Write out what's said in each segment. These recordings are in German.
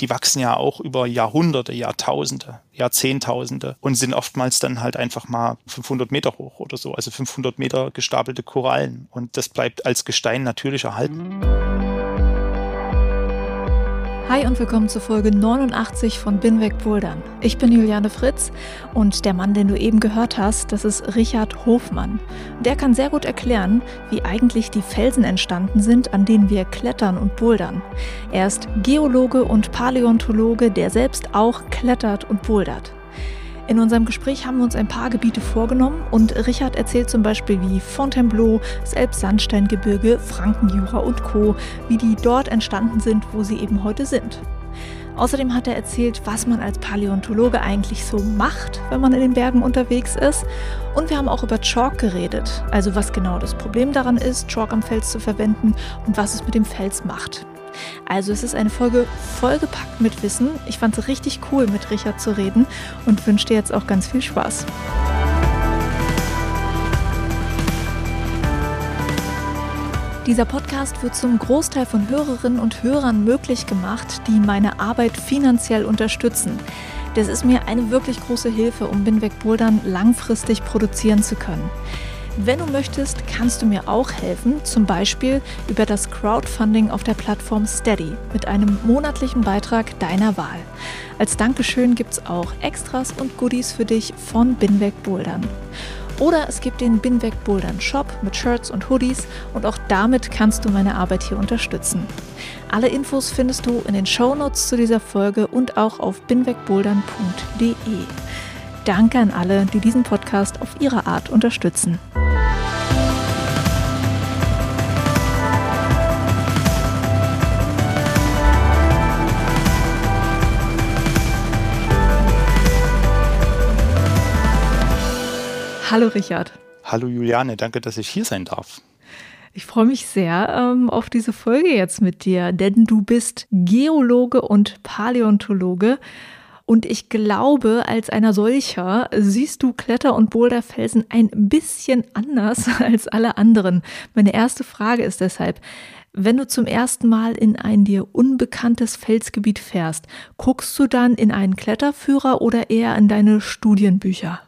die wachsen ja auch über Jahrhunderte, Jahrtausende, Jahrzehntausende und sind oftmals dann halt einfach mal 500 Meter hoch oder so, also 500 Meter gestapelte Korallen. Und das bleibt als Gestein natürlich erhalten. Hi und willkommen zur Folge 89 von Binweg Bouldern. Ich bin Juliane Fritz und der Mann, den du eben gehört hast, das ist Richard Hofmann. Der kann sehr gut erklären, wie eigentlich die Felsen entstanden sind, an denen wir klettern und bouldern. Er ist Geologe und Paläontologe, der selbst auch klettert und bouldert. In unserem Gespräch haben wir uns ein paar Gebiete vorgenommen und Richard erzählt zum Beispiel, wie Fontainebleau, das Elbsandsteingebirge, Frankenjura und Co., wie die dort entstanden sind, wo sie eben heute sind. Außerdem hat er erzählt, was man als Paläontologe eigentlich so macht, wenn man in den Bergen unterwegs ist. Und wir haben auch über Chalk geredet, also was genau das Problem daran ist, Chalk am Fels zu verwenden und was es mit dem Fels macht. Also es ist eine Folge vollgepackt mit Wissen. Ich fand es richtig cool, mit Richard zu reden und wünsche dir jetzt auch ganz viel Spaß. Dieser Podcast wird zum Großteil von Hörerinnen und Hörern möglich gemacht, die meine Arbeit finanziell unterstützen. Das ist mir eine wirklich große Hilfe, um Binweg Bouldern langfristig produzieren zu können. Wenn du möchtest, kannst du mir auch helfen, zum Beispiel über das Crowdfunding auf der Plattform Steady mit einem monatlichen Beitrag deiner Wahl. Als Dankeschön gibt es auch Extras und Goodies für dich von Binweg Bouldern. Oder es gibt den Binweg Bouldern Shop mit Shirts und Hoodies und auch damit kannst du meine Arbeit hier unterstützen. Alle Infos findest du in den Shownotes zu dieser Folge und auch auf binwegbouldern.de. Danke an alle, die diesen Podcast auf ihre Art unterstützen. Hallo Richard. Hallo Juliane, danke, dass ich hier sein darf. Ich freue mich sehr ähm, auf diese Folge jetzt mit dir, denn du bist Geologe und Paläontologe. Und ich glaube, als einer solcher siehst du Kletter- und Boulderfelsen ein bisschen anders als alle anderen. Meine erste Frage ist deshalb, wenn du zum ersten Mal in ein dir unbekanntes Felsgebiet fährst, guckst du dann in einen Kletterführer oder eher in deine Studienbücher?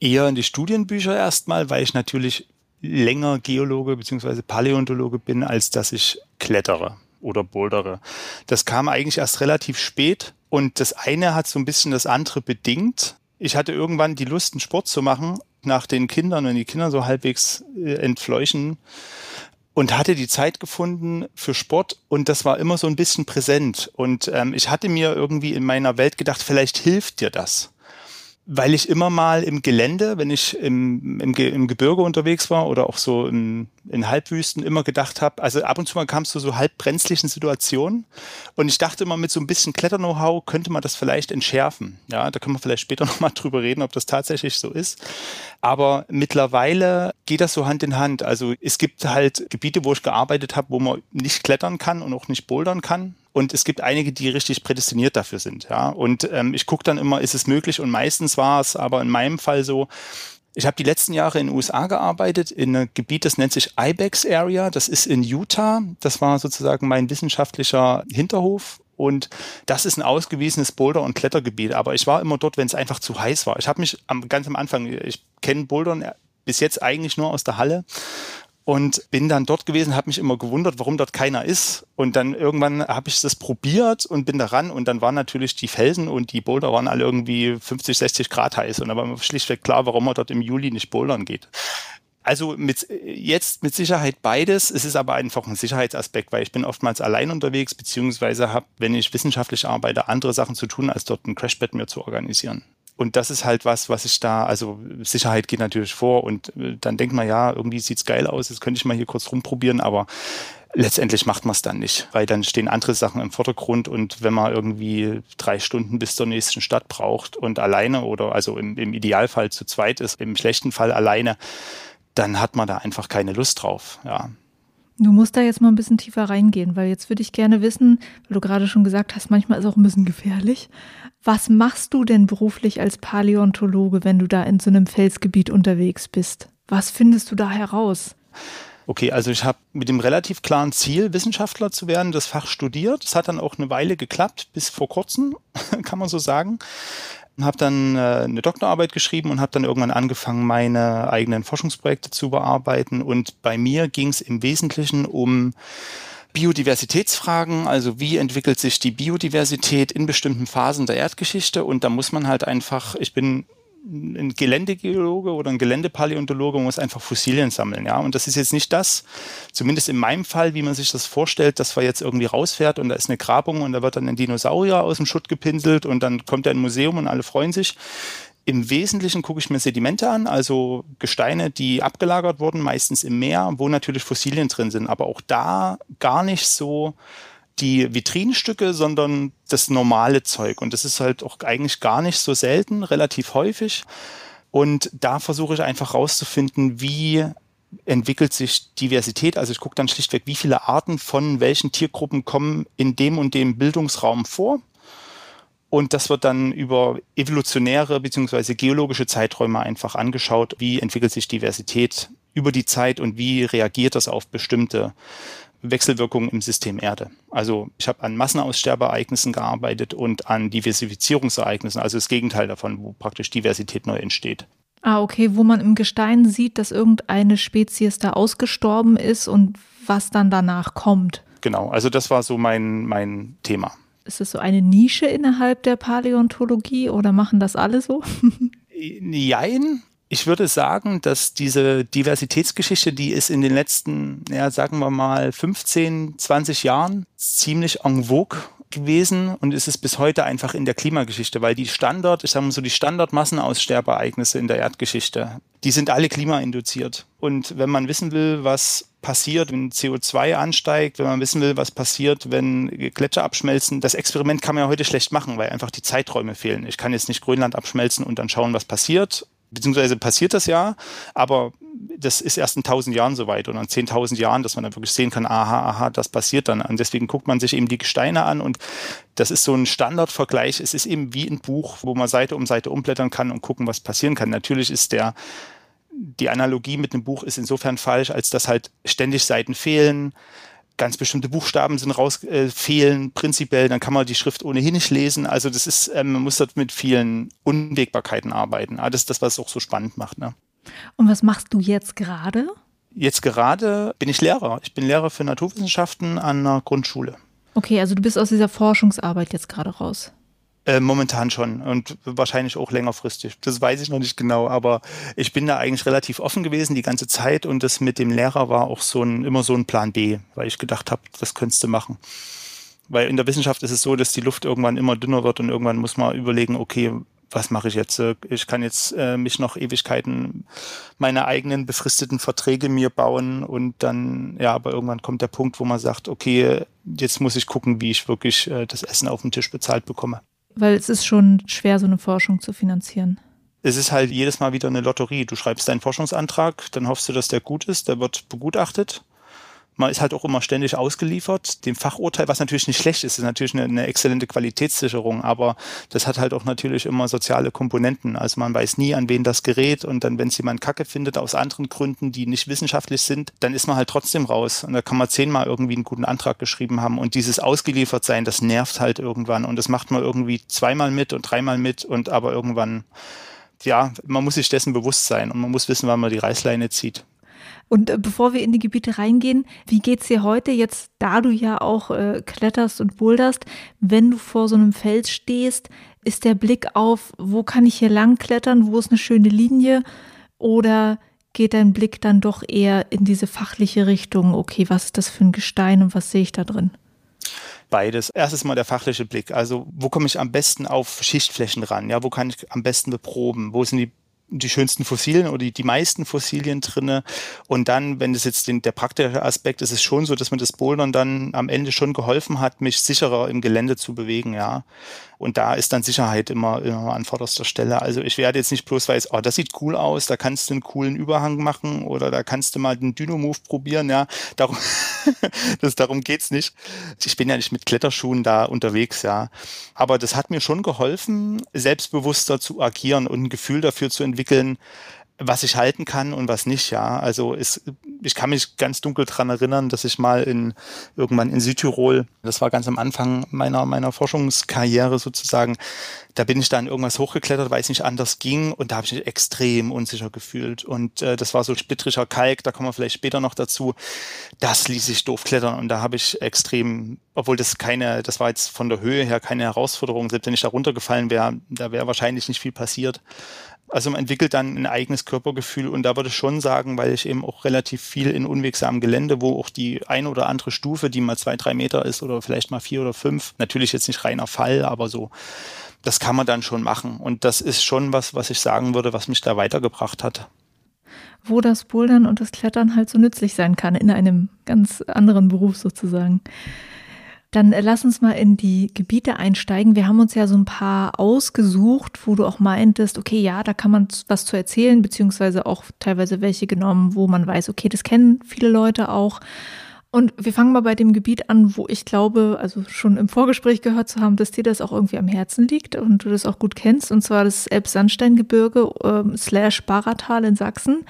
Eher in die Studienbücher erstmal, weil ich natürlich länger Geologe bzw. Paläontologe bin, als dass ich klettere oder bouldere. Das kam eigentlich erst relativ spät und das eine hat so ein bisschen das andere bedingt. Ich hatte irgendwann die Lust, einen Sport zu machen, nach den Kindern, wenn die Kinder so halbwegs äh, entfleuchen und hatte die Zeit gefunden für Sport und das war immer so ein bisschen präsent. Und ähm, ich hatte mir irgendwie in meiner Welt gedacht, vielleicht hilft dir das weil ich immer mal im Gelände, wenn ich im, im, im Gebirge unterwegs war oder auch so in, in Halbwüsten immer gedacht habe, also ab und zu mal kamst du so halb brenzlichen Situationen und ich dachte immer mit so ein bisschen Kletter-Know-how könnte man das vielleicht entschärfen. Ja, da können wir vielleicht später nochmal drüber reden, ob das tatsächlich so ist. Aber mittlerweile geht das so Hand in Hand. Also es gibt halt Gebiete, wo ich gearbeitet habe, wo man nicht klettern kann und auch nicht bouldern kann. Und es gibt einige, die richtig prädestiniert dafür sind. Ja, und ähm, ich gucke dann immer, ist es möglich? Und meistens war es aber in meinem Fall so, ich habe die letzten Jahre in den USA gearbeitet, in einem Gebiet, das nennt sich IBEX Area. Das ist in Utah. Das war sozusagen mein wissenschaftlicher Hinterhof. Und das ist ein ausgewiesenes Boulder- und Klettergebiet. Aber ich war immer dort, wenn es einfach zu heiß war. Ich habe mich am, ganz am Anfang, ich kenne Bouldern bis jetzt eigentlich nur aus der Halle und bin dann dort gewesen, habe mich immer gewundert, warum dort keiner ist. Und dann irgendwann habe ich das probiert und bin da ran und dann waren natürlich die Felsen und die Boulder waren alle irgendwie 50, 60 Grad heiß und da war mir schlichtweg klar, warum man dort im Juli nicht bouldern geht. Also mit, jetzt mit Sicherheit beides. Es ist aber einfach ein Sicherheitsaspekt, weil ich bin oftmals allein unterwegs, beziehungsweise habe, wenn ich wissenschaftlich arbeite, andere Sachen zu tun, als dort ein Crashbed mir zu organisieren. Und das ist halt was, was ich da, also Sicherheit geht natürlich vor und äh, dann denkt man, ja, irgendwie sieht's geil aus, jetzt könnte ich mal hier kurz rumprobieren, aber letztendlich macht man es dann nicht, weil dann stehen andere Sachen im Vordergrund und wenn man irgendwie drei Stunden bis zur nächsten Stadt braucht und alleine oder also im, im Idealfall zu zweit ist, im schlechten Fall alleine, dann hat man da einfach keine Lust drauf, ja. Du musst da jetzt mal ein bisschen tiefer reingehen, weil jetzt würde ich gerne wissen, weil du gerade schon gesagt hast, manchmal ist es auch ein bisschen gefährlich. Was machst du denn beruflich als Paläontologe, wenn du da in so einem Felsgebiet unterwegs bist? Was findest du da heraus? Okay, also ich habe mit dem relativ klaren Ziel, Wissenschaftler zu werden, das Fach studiert. Das hat dann auch eine Weile geklappt, bis vor kurzem, kann man so sagen. Habe dann äh, eine Doktorarbeit geschrieben und habe dann irgendwann angefangen, meine eigenen Forschungsprojekte zu bearbeiten. Und bei mir ging es im Wesentlichen um Biodiversitätsfragen, also wie entwickelt sich die Biodiversität in bestimmten Phasen der Erdgeschichte. Und da muss man halt einfach, ich bin ein Geländegeologe oder ein Geländepaläontologe muss einfach Fossilien sammeln, ja. Und das ist jetzt nicht das, zumindest in meinem Fall, wie man sich das vorstellt, dass man jetzt irgendwie rausfährt und da ist eine Grabung und da wird dann ein Dinosaurier aus dem Schutt gepinselt und dann kommt er in ein Museum und alle freuen sich. Im Wesentlichen gucke ich mir Sedimente an, also Gesteine, die abgelagert wurden, meistens im Meer, wo natürlich Fossilien drin sind, aber auch da gar nicht so die Vitrinenstücke, sondern das normale Zeug. Und das ist halt auch eigentlich gar nicht so selten, relativ häufig. Und da versuche ich einfach rauszufinden, wie entwickelt sich Diversität. Also ich gucke dann schlichtweg, wie viele Arten von welchen Tiergruppen kommen in dem und dem Bildungsraum vor. Und das wird dann über evolutionäre bzw. geologische Zeiträume einfach angeschaut, wie entwickelt sich Diversität über die Zeit und wie reagiert das auf bestimmte Wechselwirkungen im System Erde. Also ich habe an Massenaussterbeereignissen gearbeitet und an Diversifizierungsereignissen, also das Gegenteil davon, wo praktisch Diversität neu entsteht. Ah, okay, wo man im Gestein sieht, dass irgendeine Spezies da ausgestorben ist und was dann danach kommt. Genau, also das war so mein, mein Thema. Ist das so eine Nische innerhalb der Paläontologie oder machen das alle so? Jein, ich würde sagen, dass diese Diversitätsgeschichte, die ist in den letzten, ja, sagen wir mal, 15, 20 Jahren ziemlich en vogue gewesen und ist es bis heute einfach in der Klimageschichte, weil die Standard, ich sage mal so, die Standardmassenaussterbeereignisse in der Erdgeschichte, die sind alle klimainduziert. Und wenn man wissen will, was passiert, wenn CO2 ansteigt, wenn man wissen will, was passiert, wenn Gletscher abschmelzen, das Experiment kann man ja heute schlecht machen, weil einfach die Zeiträume fehlen. Ich kann jetzt nicht Grönland abschmelzen und dann schauen, was passiert beziehungsweise passiert das ja, aber das ist erst in 1000 Jahren soweit oder in 10.000 Jahren, dass man dann wirklich sehen kann, aha, aha, das passiert dann. Und deswegen guckt man sich eben die Gesteine an und das ist so ein Standardvergleich. Es ist eben wie ein Buch, wo man Seite um Seite umblättern kann und gucken, was passieren kann. Natürlich ist der die Analogie mit einem Buch ist insofern falsch, als dass halt ständig Seiten fehlen, ganz bestimmte Buchstaben sind raus äh, fehlen prinzipiell, dann kann man die Schrift ohnehin nicht lesen. Also das ist, ähm, man muss dort mit vielen Unwägbarkeiten arbeiten. Ah, das ist das, was es auch so spannend macht. Ne? Und was machst du jetzt gerade? Jetzt gerade bin ich Lehrer. Ich bin Lehrer für Naturwissenschaften an einer Grundschule. Okay, also du bist aus dieser Forschungsarbeit jetzt gerade raus. Äh, momentan schon und wahrscheinlich auch längerfristig. Das weiß ich noch nicht genau, aber ich bin da eigentlich relativ offen gewesen die ganze Zeit und das mit dem Lehrer war auch so ein, immer so ein Plan B, weil ich gedacht habe, das könntest du machen. Weil in der Wissenschaft ist es so, dass die Luft irgendwann immer dünner wird und irgendwann muss man überlegen, okay, was mache ich jetzt? Ich kann jetzt äh, mich noch Ewigkeiten meine eigenen befristeten Verträge mir bauen und dann, ja, aber irgendwann kommt der Punkt, wo man sagt, okay, jetzt muss ich gucken, wie ich wirklich äh, das Essen auf dem Tisch bezahlt bekomme. Weil es ist schon schwer, so eine Forschung zu finanzieren. Es ist halt jedes Mal wieder eine Lotterie. Du schreibst deinen Forschungsantrag, dann hoffst du, dass der gut ist, der wird begutachtet man ist halt auch immer ständig ausgeliefert, dem Fachurteil, was natürlich nicht schlecht ist, ist natürlich eine, eine, exzellente Qualitätssicherung, aber das hat halt auch natürlich immer soziale Komponenten. Also man weiß nie, an wen das gerät. Und dann, wenn es jemand Kacke findet aus anderen Gründen, die nicht wissenschaftlich sind, dann ist man halt trotzdem raus. Und da kann man zehnmal irgendwie einen guten Antrag geschrieben haben. Und dieses ausgeliefert sein, das nervt halt irgendwann. Und das macht man irgendwie zweimal mit und dreimal mit. Und aber irgendwann ja, man muss sich dessen bewusst sein. Und man muss wissen, wann man die Reißleine zieht. Und äh, bevor wir in die Gebiete reingehen, wie geht's dir heute jetzt, da du ja auch äh, kletterst und boulderst, wenn du vor so einem Fels stehst, ist der Blick auf, wo kann ich hier lang klettern, wo ist eine schöne Linie oder geht dein Blick dann doch eher in diese fachliche Richtung, okay, was ist das für ein Gestein und was sehe ich da drin? Beides. Erstes mal der fachliche Blick. Also, wo komme ich am besten auf Schichtflächen ran? Ja, wo kann ich am besten beproben? Wo sind die die schönsten Fossilien oder die, die meisten Fossilien drinne. Und dann, wenn das jetzt den, der praktische Aspekt ist, ist es schon so, dass mir das Bouldern dann am Ende schon geholfen hat, mich sicherer im Gelände zu bewegen, ja. Und da ist dann Sicherheit immer, immer an vorderster Stelle. Also ich werde jetzt nicht bloß weiß, oh, das sieht cool aus, da kannst du einen coolen Überhang machen oder da kannst du mal den Dyno-Move probieren, ja. Darum, das, darum geht's nicht. Ich bin ja nicht mit Kletterschuhen da unterwegs, ja. Aber das hat mir schon geholfen, selbstbewusster zu agieren und ein Gefühl dafür zu entwickeln, was ich halten kann und was nicht, ja. Also es, ich kann mich ganz dunkel dran erinnern, dass ich mal in irgendwann in Südtirol, das war ganz am Anfang meiner meiner Forschungskarriere sozusagen, da bin ich dann irgendwas hochgeklettert, weil es nicht anders ging und da habe ich mich extrem unsicher gefühlt und äh, das war so splittriger Kalk, da kommen wir vielleicht später noch dazu. Das ließ sich doof klettern und da habe ich extrem, obwohl das keine, das war jetzt von der Höhe her keine Herausforderung, selbst wenn ich da runtergefallen wäre, da wäre wahrscheinlich nicht viel passiert. Also man entwickelt dann ein eigenes Körpergefühl und da würde ich schon sagen, weil ich eben auch relativ viel in unwegsamem Gelände, wo auch die ein oder andere Stufe, die mal zwei, drei Meter ist oder vielleicht mal vier oder fünf, natürlich jetzt nicht reiner Fall, aber so, das kann man dann schon machen. Und das ist schon was, was ich sagen würde, was mich da weitergebracht hat. Wo das Bouldern und das Klettern halt so nützlich sein kann, in einem ganz anderen Beruf sozusagen. Dann äh, lass uns mal in die Gebiete einsteigen. Wir haben uns ja so ein paar ausgesucht, wo du auch meintest, okay, ja, da kann man was zu erzählen, beziehungsweise auch teilweise welche genommen, wo man weiß, okay, das kennen viele Leute auch. Und wir fangen mal bei dem Gebiet an, wo ich glaube, also schon im Vorgespräch gehört zu haben, dass dir das auch irgendwie am Herzen liegt und du das auch gut kennst, und zwar das Elbsandsteingebirge äh, slash Baratal in Sachsen.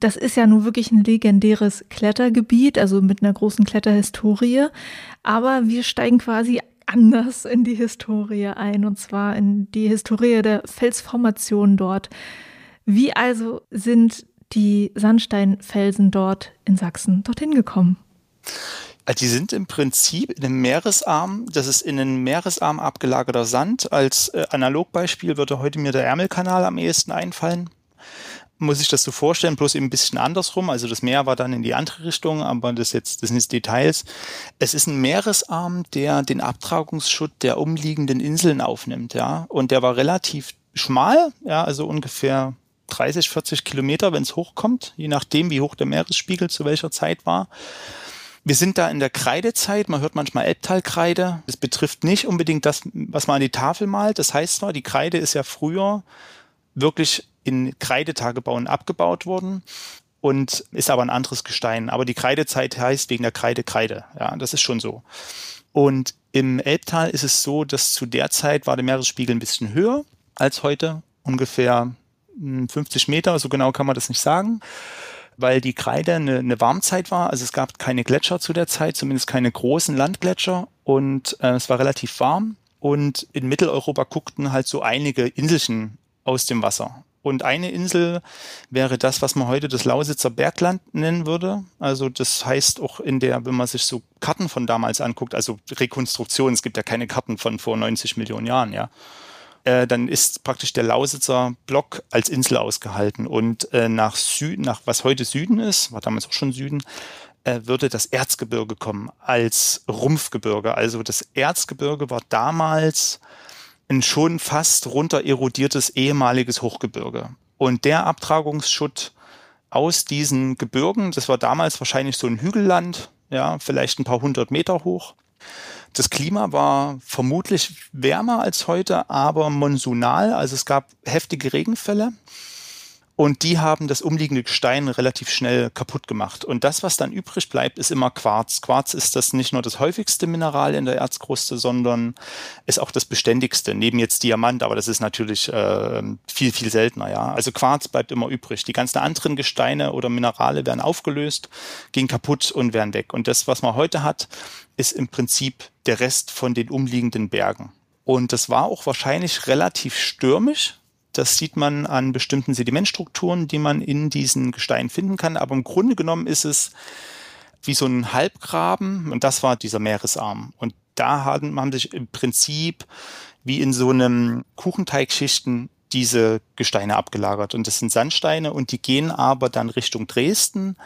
Das ist ja nun wirklich ein legendäres Klettergebiet, also mit einer großen Kletterhistorie. Aber wir steigen quasi anders in die Historie ein, und zwar in die Historie der Felsformation dort. Wie also sind die Sandsteinfelsen dort in Sachsen dorthin gekommen? Also die sind im Prinzip in einem Meeresarm, das ist in einem Meeresarm abgelagerter Sand. Als äh, Analogbeispiel würde heute mir der Ärmelkanal am ehesten einfallen muss ich das so vorstellen, bloß eben ein bisschen andersrum. Also das Meer war dann in die andere Richtung, aber das jetzt, das sind jetzt Details. Es ist ein Meeresarm, der den Abtragungsschutt der umliegenden Inseln aufnimmt, ja. Und der war relativ schmal, ja, also ungefähr 30, 40 Kilometer, wenn es hochkommt, je nachdem, wie hoch der Meeresspiegel zu welcher Zeit war. Wir sind da in der Kreidezeit, man hört manchmal Elbtalkreide. Das betrifft nicht unbedingt das, was man an die Tafel malt. Das heißt zwar, die Kreide ist ja früher wirklich in Kreidetagebauen abgebaut worden und ist aber ein anderes Gestein. Aber die Kreidezeit heißt wegen der Kreide Kreide. Ja, das ist schon so. Und im Elbtal ist es so, dass zu der Zeit war der Meeresspiegel ein bisschen höher als heute, ungefähr 50 hm, Meter, so genau kann man das nicht sagen, weil die Kreide eine, eine Warmzeit war. Also es gab keine Gletscher zu der Zeit, zumindest keine großen Landgletscher und äh, es war relativ warm. Und in Mitteleuropa guckten halt so einige Inselchen aus dem Wasser. Und eine Insel wäre das, was man heute das Lausitzer Bergland nennen würde. Also das heißt auch in der, wenn man sich so Karten von damals anguckt, also Rekonstruktion, es gibt ja keine Karten von vor 90 Millionen Jahren, ja. Äh, dann ist praktisch der Lausitzer Block als Insel ausgehalten. Und äh, nach Süden, nach was heute Süden ist, war damals auch schon Süden, äh, würde das Erzgebirge kommen als Rumpfgebirge. Also das Erzgebirge war damals ein schon fast runter erodiertes ehemaliges Hochgebirge. Und der Abtragungsschutt aus diesen Gebirgen, das war damals wahrscheinlich so ein Hügelland, ja, vielleicht ein paar hundert Meter hoch. Das Klima war vermutlich wärmer als heute, aber monsunal, also es gab heftige Regenfälle. Und die haben das umliegende Gestein relativ schnell kaputt gemacht. Und das, was dann übrig bleibt, ist immer Quarz. Quarz ist das nicht nur das häufigste Mineral in der Erzkruste, sondern ist auch das beständigste, neben jetzt Diamant, aber das ist natürlich äh, viel, viel seltener, ja. Also Quarz bleibt immer übrig. Die ganzen anderen Gesteine oder Minerale werden aufgelöst, gehen kaputt und werden weg. Und das, was man heute hat, ist im Prinzip der Rest von den umliegenden Bergen. Und das war auch wahrscheinlich relativ stürmisch, das sieht man an bestimmten Sedimentstrukturen, die man in diesen Gesteinen finden kann. Aber im Grunde genommen ist es wie so ein Halbgraben und das war dieser Meeresarm. Und da haben, haben sich im Prinzip wie in so einem Kuchenteigschichten diese Gesteine abgelagert. Und das sind Sandsteine und die gehen aber dann Richtung Dresden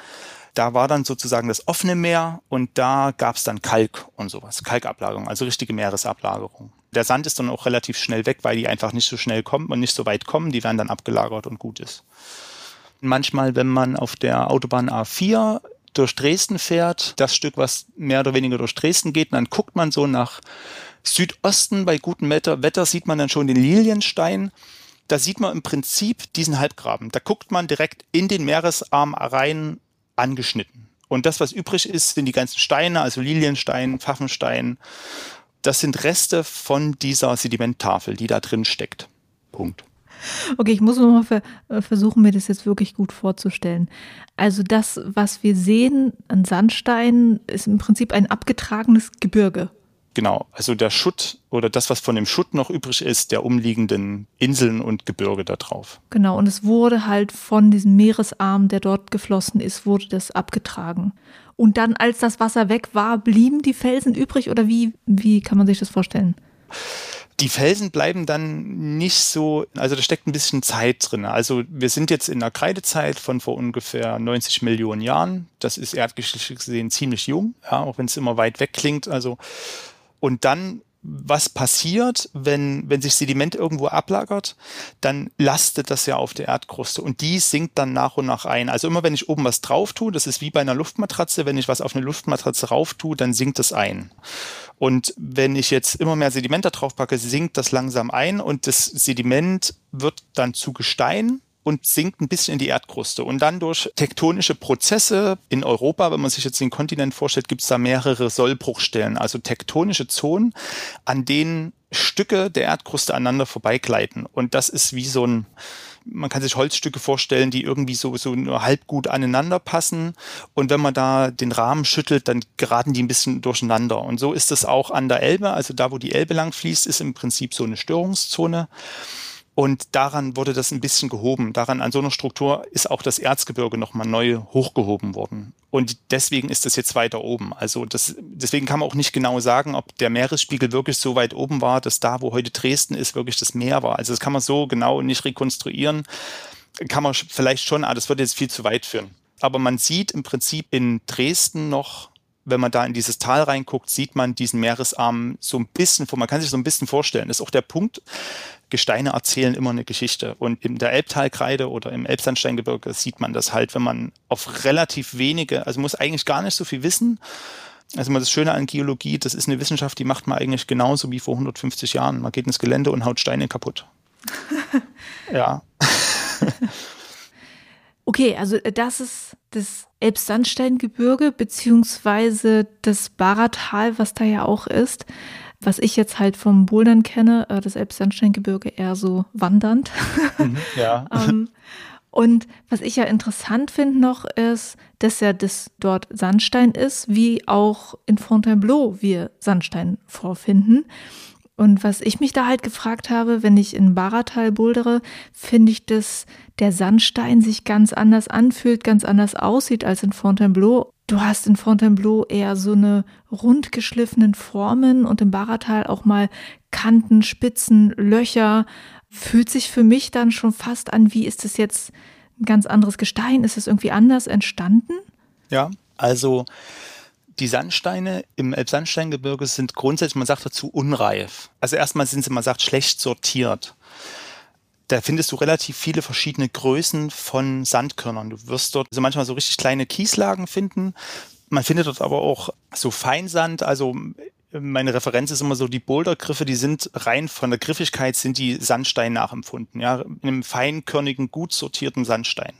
da war dann sozusagen das offene Meer und da gab es dann Kalk und sowas, Kalkablagerung, also richtige Meeresablagerung. Der Sand ist dann auch relativ schnell weg, weil die einfach nicht so schnell kommen und nicht so weit kommen. Die werden dann abgelagert und gut ist. Manchmal, wenn man auf der Autobahn A4 durch Dresden fährt, das Stück, was mehr oder weniger durch Dresden geht, dann guckt man so nach Südosten bei gutem Wetter, Wetter sieht man dann schon den Lilienstein. Da sieht man im Prinzip diesen Halbgraben. Da guckt man direkt in den Meeresarm rein angeschnitten. Und das, was übrig ist, sind die ganzen Steine, also Lilienstein, Pfaffenstein. Das sind Reste von dieser Sedimenttafel, die da drin steckt. Punkt. Okay, ich muss nochmal ver äh, versuchen, mir das jetzt wirklich gut vorzustellen. Also das, was wir sehen an Sandstein, ist im Prinzip ein abgetragenes Gebirge. Genau, also der Schutt oder das, was von dem Schutt noch übrig ist, der umliegenden Inseln und Gebirge da drauf. Genau, und es wurde halt von diesem Meeresarm, der dort geflossen ist, wurde das abgetragen. Und dann, als das Wasser weg war, blieben die Felsen übrig oder wie, wie kann man sich das vorstellen? Die Felsen bleiben dann nicht so, also da steckt ein bisschen Zeit drin. Also wir sind jetzt in der Kreidezeit von vor ungefähr 90 Millionen Jahren. Das ist erdgeschichtlich gesehen ziemlich jung, ja, auch wenn es immer weit weg klingt. Also und dann was passiert, wenn, wenn sich Sediment irgendwo ablagert, dann lastet das ja auf der Erdkruste und die sinkt dann nach und nach ein. Also immer wenn ich oben was drauf tue, das ist wie bei einer Luftmatratze, wenn ich was auf eine Luftmatratze rauf tue, dann sinkt es ein. Und wenn ich jetzt immer mehr Sediment da drauf packe, sinkt das langsam ein und das Sediment wird dann zu Gestein und sinkt ein bisschen in die Erdkruste. Und dann durch tektonische Prozesse in Europa, wenn man sich jetzt den Kontinent vorstellt, gibt es da mehrere Sollbruchstellen, also tektonische Zonen, an denen Stücke der Erdkruste aneinander vorbeigleiten. Und das ist wie so ein, man kann sich Holzstücke vorstellen, die irgendwie so, so nur halb gut aneinander passen. Und wenn man da den Rahmen schüttelt, dann geraten die ein bisschen durcheinander. Und so ist es auch an der Elbe. Also da, wo die Elbe lang fließt, ist im Prinzip so eine Störungszone. Und daran wurde das ein bisschen gehoben. Daran, an so einer Struktur ist auch das Erzgebirge nochmal neu hochgehoben worden. Und deswegen ist das jetzt weiter oben. Also das, deswegen kann man auch nicht genau sagen, ob der Meeresspiegel wirklich so weit oben war, dass da, wo heute Dresden ist, wirklich das Meer war. Also das kann man so genau nicht rekonstruieren. Kann man vielleicht schon, aber das würde jetzt viel zu weit führen. Aber man sieht im Prinzip in Dresden noch wenn man da in dieses Tal reinguckt, sieht man diesen Meeresarm so ein bisschen, man kann sich so ein bisschen vorstellen. Das ist auch der Punkt, Gesteine erzählen immer eine Geschichte. Und in der Elbtalkreide oder im Elbsandsteingebirge sieht man das halt, wenn man auf relativ wenige, also muss eigentlich gar nicht so viel wissen. Also mal das Schöne an Geologie, das ist eine Wissenschaft, die macht man eigentlich genauso wie vor 150 Jahren. Man geht ins Gelände und haut Steine kaputt. ja. okay, also äh, das ist das Elbsandsteingebirge beziehungsweise das Baratal, was da ja auch ist was ich jetzt halt vom Bouldern kenne, äh, das Elbsandsteingebirge eher so wandernd. Mhm, ja. ähm, und was ich ja interessant finde noch ist, dass ja das dort Sandstein ist, wie auch in Fontainebleau wir Sandstein vorfinden. Und was ich mich da halt gefragt habe, wenn ich in Baratal bouldere, finde ich, dass der Sandstein sich ganz anders anfühlt, ganz anders aussieht als in Fontainebleau. Du hast in Fontainebleau eher so eine rundgeschliffenen Formen und im Baratal auch mal Kanten, Spitzen, Löcher. Fühlt sich für mich dann schon fast an, wie ist es jetzt ein ganz anderes Gestein? Ist es irgendwie anders entstanden? Ja, also die Sandsteine im Elbsandsteingebirge sind grundsätzlich, man sagt dazu, unreif. Also erstmal sind sie, man sagt, schlecht sortiert. Da findest du relativ viele verschiedene Größen von Sandkörnern. Du wirst dort also manchmal so richtig kleine Kieslagen finden. Man findet dort aber auch so Feinsand, also meine Referenz ist immer so, die Bouldergriffe, die sind rein von der Griffigkeit sind die Sandstein nachempfunden, ja, in einem feinkörnigen, gut sortierten Sandstein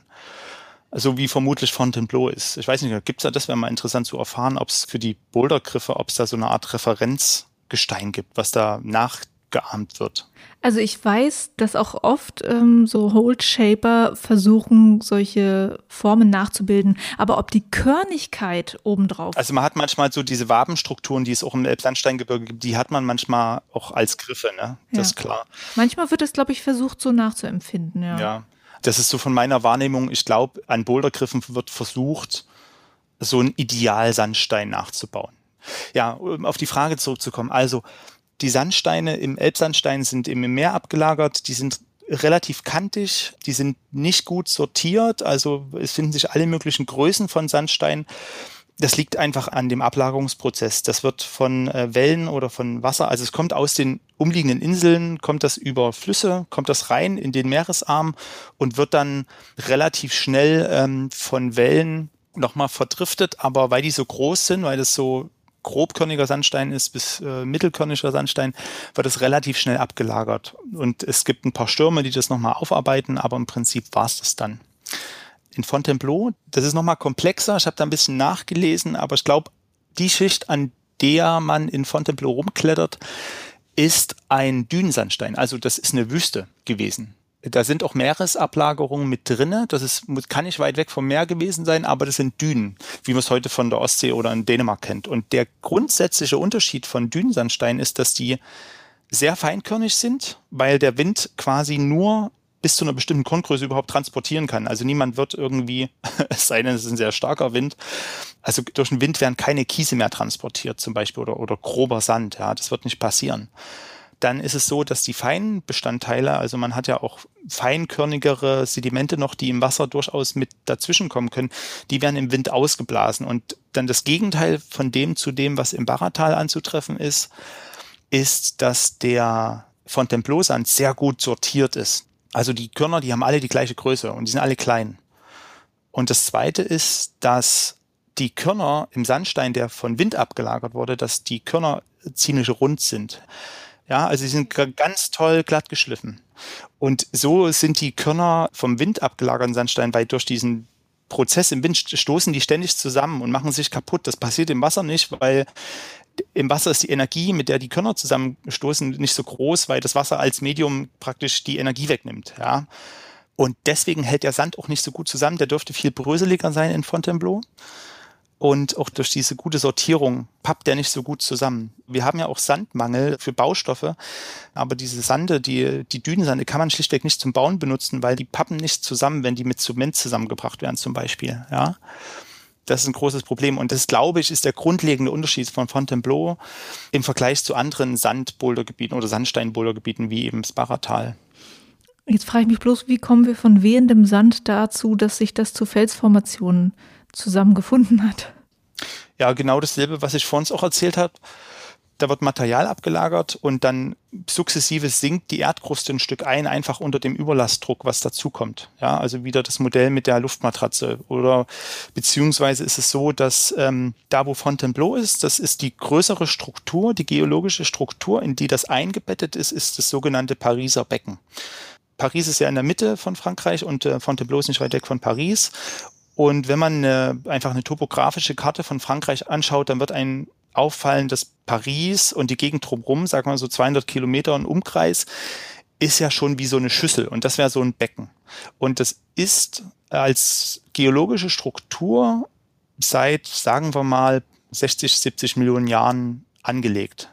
so wie vermutlich Fontainebleau ist. Ich weiß nicht, gibt es da, das wäre mal interessant zu erfahren, ob es für die Bouldergriffe, ob es da so eine Art Referenzgestein gibt, was da nachgeahmt wird. Also ich weiß, dass auch oft ähm, so Hold-Shaper versuchen, solche Formen nachzubilden. Aber ob die Körnigkeit obendrauf. Also man hat manchmal so diese Wabenstrukturen, die es auch im Elbsandsteingebirge gibt, die hat man manchmal auch als Griffe, ne? Das ja. ist klar. Manchmal wird es, glaube ich, versucht, so nachzuempfinden, ja. Ja, das ist so von meiner Wahrnehmung, ich glaube, an Bouldergriffen wird versucht, so ein Idealsandstein nachzubauen. Ja, um auf die Frage zurückzukommen. Also, die Sandsteine im Elbsandstein sind im Meer abgelagert, die sind relativ kantig, die sind nicht gut sortiert, also es finden sich alle möglichen Größen von Sandstein. Das liegt einfach an dem Ablagerungsprozess. Das wird von äh, Wellen oder von Wasser, also es kommt aus den umliegenden Inseln, kommt das über Flüsse, kommt das rein in den Meeresarm und wird dann relativ schnell ähm, von Wellen nochmal verdriftet. Aber weil die so groß sind, weil das so grobkörniger Sandstein ist bis äh, mittelkörniger Sandstein, wird es relativ schnell abgelagert. Und es gibt ein paar Stürme, die das nochmal aufarbeiten, aber im Prinzip war es das dann in Fontainebleau. Das ist nochmal komplexer. Ich habe da ein bisschen nachgelesen, aber ich glaube, die Schicht, an der man in Fontainebleau rumklettert, ist ein Dünensandstein. Also das ist eine Wüste gewesen. Da sind auch Meeresablagerungen mit drinne. Das ist, kann nicht weit weg vom Meer gewesen sein, aber das sind Dünen, wie man es heute von der Ostsee oder in Dänemark kennt. Und der grundsätzliche Unterschied von Dünensandstein ist, dass die sehr feinkörnig sind, weil der Wind quasi nur bis zu einer bestimmten Grundgröße überhaupt transportieren kann. Also niemand wird irgendwie, es sei denn, es ist ein sehr starker Wind, also durch den Wind werden keine Kiese mehr transportiert zum Beispiel oder, oder grober Sand. Ja, das wird nicht passieren. Dann ist es so, dass die feinen Bestandteile, also man hat ja auch feinkörnigere Sedimente noch, die im Wasser durchaus mit dazwischen kommen können, die werden im Wind ausgeblasen. Und dann das Gegenteil von dem zu dem, was im Baratal anzutreffen ist, ist, dass der Fontainebleau-Sand sehr gut sortiert ist. Also die Körner, die haben alle die gleiche Größe und die sind alle klein. Und das zweite ist, dass die Körner im Sandstein, der von Wind abgelagert wurde, dass die Körner ziemlich rund sind. Ja, also sie sind ganz toll glatt geschliffen. Und so sind die Körner vom Wind abgelagerten Sandstein, weil durch diesen Prozess im Wind stoßen die ständig zusammen und machen sich kaputt. Das passiert im Wasser nicht, weil im Wasser ist die Energie, mit der die Körner zusammenstoßen, nicht so groß, weil das Wasser als Medium praktisch die Energie wegnimmt. Ja. Und deswegen hält der Sand auch nicht so gut zusammen. Der dürfte viel bröseliger sein in Fontainebleau. Und auch durch diese gute Sortierung pappt der nicht so gut zusammen. Wir haben ja auch Sandmangel für Baustoffe, aber diese Sande, die, die Dünensande kann man schlichtweg nicht zum Bauen benutzen, weil die pappen nicht zusammen, wenn die mit Zement zusammengebracht werden zum Beispiel. Ja. Das ist ein großes Problem. Und das, glaube ich, ist der grundlegende Unterschied von Fontainebleau im Vergleich zu anderen Sandbouldergebieten oder Sandsteinbouldergebieten wie eben Sparatal. Jetzt frage ich mich bloß, wie kommen wir von wehendem Sand dazu, dass sich das zu Felsformationen zusammengefunden hat? Ja, genau dasselbe, was ich vor uns auch erzählt habe da wird Material abgelagert und dann sukzessive sinkt die Erdkruste ein Stück ein, einfach unter dem Überlastdruck, was dazukommt. Ja, also wieder das Modell mit der Luftmatratze. Oder beziehungsweise ist es so, dass ähm, da, wo Fontainebleau ist, das ist die größere Struktur, die geologische Struktur, in die das eingebettet ist, ist das sogenannte Pariser Becken. Paris ist ja in der Mitte von Frankreich und äh, Fontainebleau ist nicht weit weg von Paris. Und wenn man äh, einfach eine topografische Karte von Frankreich anschaut, dann wird ein auffallen, dass Paris und die Gegend drumherum, sagen wir so 200 Kilometer im Umkreis, ist ja schon wie so eine Schüssel und das wäre so ein Becken. Und das ist als geologische Struktur seit, sagen wir mal, 60, 70 Millionen Jahren angelegt.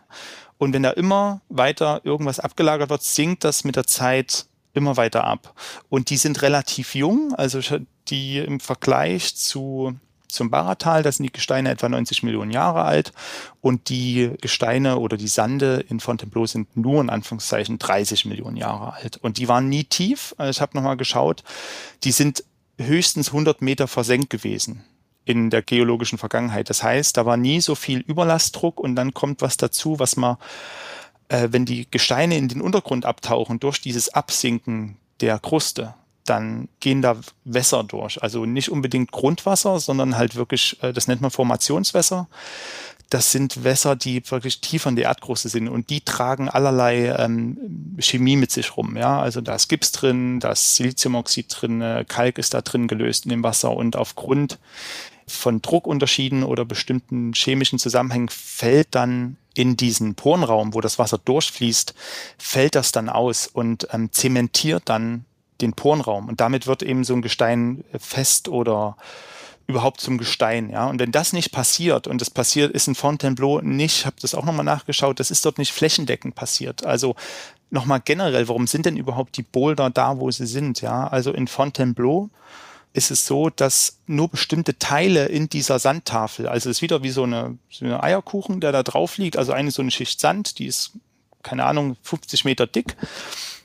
Und wenn da immer weiter irgendwas abgelagert wird, sinkt das mit der Zeit immer weiter ab. Und die sind relativ jung, also die im Vergleich zu zum Baratal, da sind die Gesteine etwa 90 Millionen Jahre alt und die Gesteine oder die Sande in Fontainebleau sind nur in Anführungszeichen 30 Millionen Jahre alt. Und die waren nie tief. Also ich habe nochmal geschaut, die sind höchstens 100 Meter versenkt gewesen in der geologischen Vergangenheit. Das heißt, da war nie so viel Überlastdruck und dann kommt was dazu, was man, äh, wenn die Gesteine in den Untergrund abtauchen durch dieses Absinken der Kruste, dann gehen da Wässer durch. Also nicht unbedingt Grundwasser, sondern halt wirklich, äh, das nennt man Formationswässer. Das sind Wässer, die wirklich tiefer in der Erdkruste sind und die tragen allerlei ähm, Chemie mit sich rum. Ja, also da ist Gips drin, da ist Siliziumoxid drin, äh, Kalk ist da drin gelöst in dem Wasser und aufgrund von Druckunterschieden oder bestimmten chemischen Zusammenhängen fällt dann in diesen Porenraum, wo das Wasser durchfließt, fällt das dann aus und ähm, zementiert dann den Porenraum. Und damit wird eben so ein Gestein fest oder überhaupt zum Gestein, ja. Und wenn das nicht passiert, und das passiert, ist in Fontainebleau nicht, ich habe das auch nochmal nachgeschaut, das ist dort nicht flächendeckend passiert. Also nochmal generell, warum sind denn überhaupt die Boulder da, wo sie sind, ja? Also in Fontainebleau ist es so, dass nur bestimmte Teile in dieser Sandtafel, also es ist wieder wie so eine, so eine Eierkuchen, der da drauf liegt, also eine so eine Schicht Sand, die ist, keine Ahnung, 50 Meter dick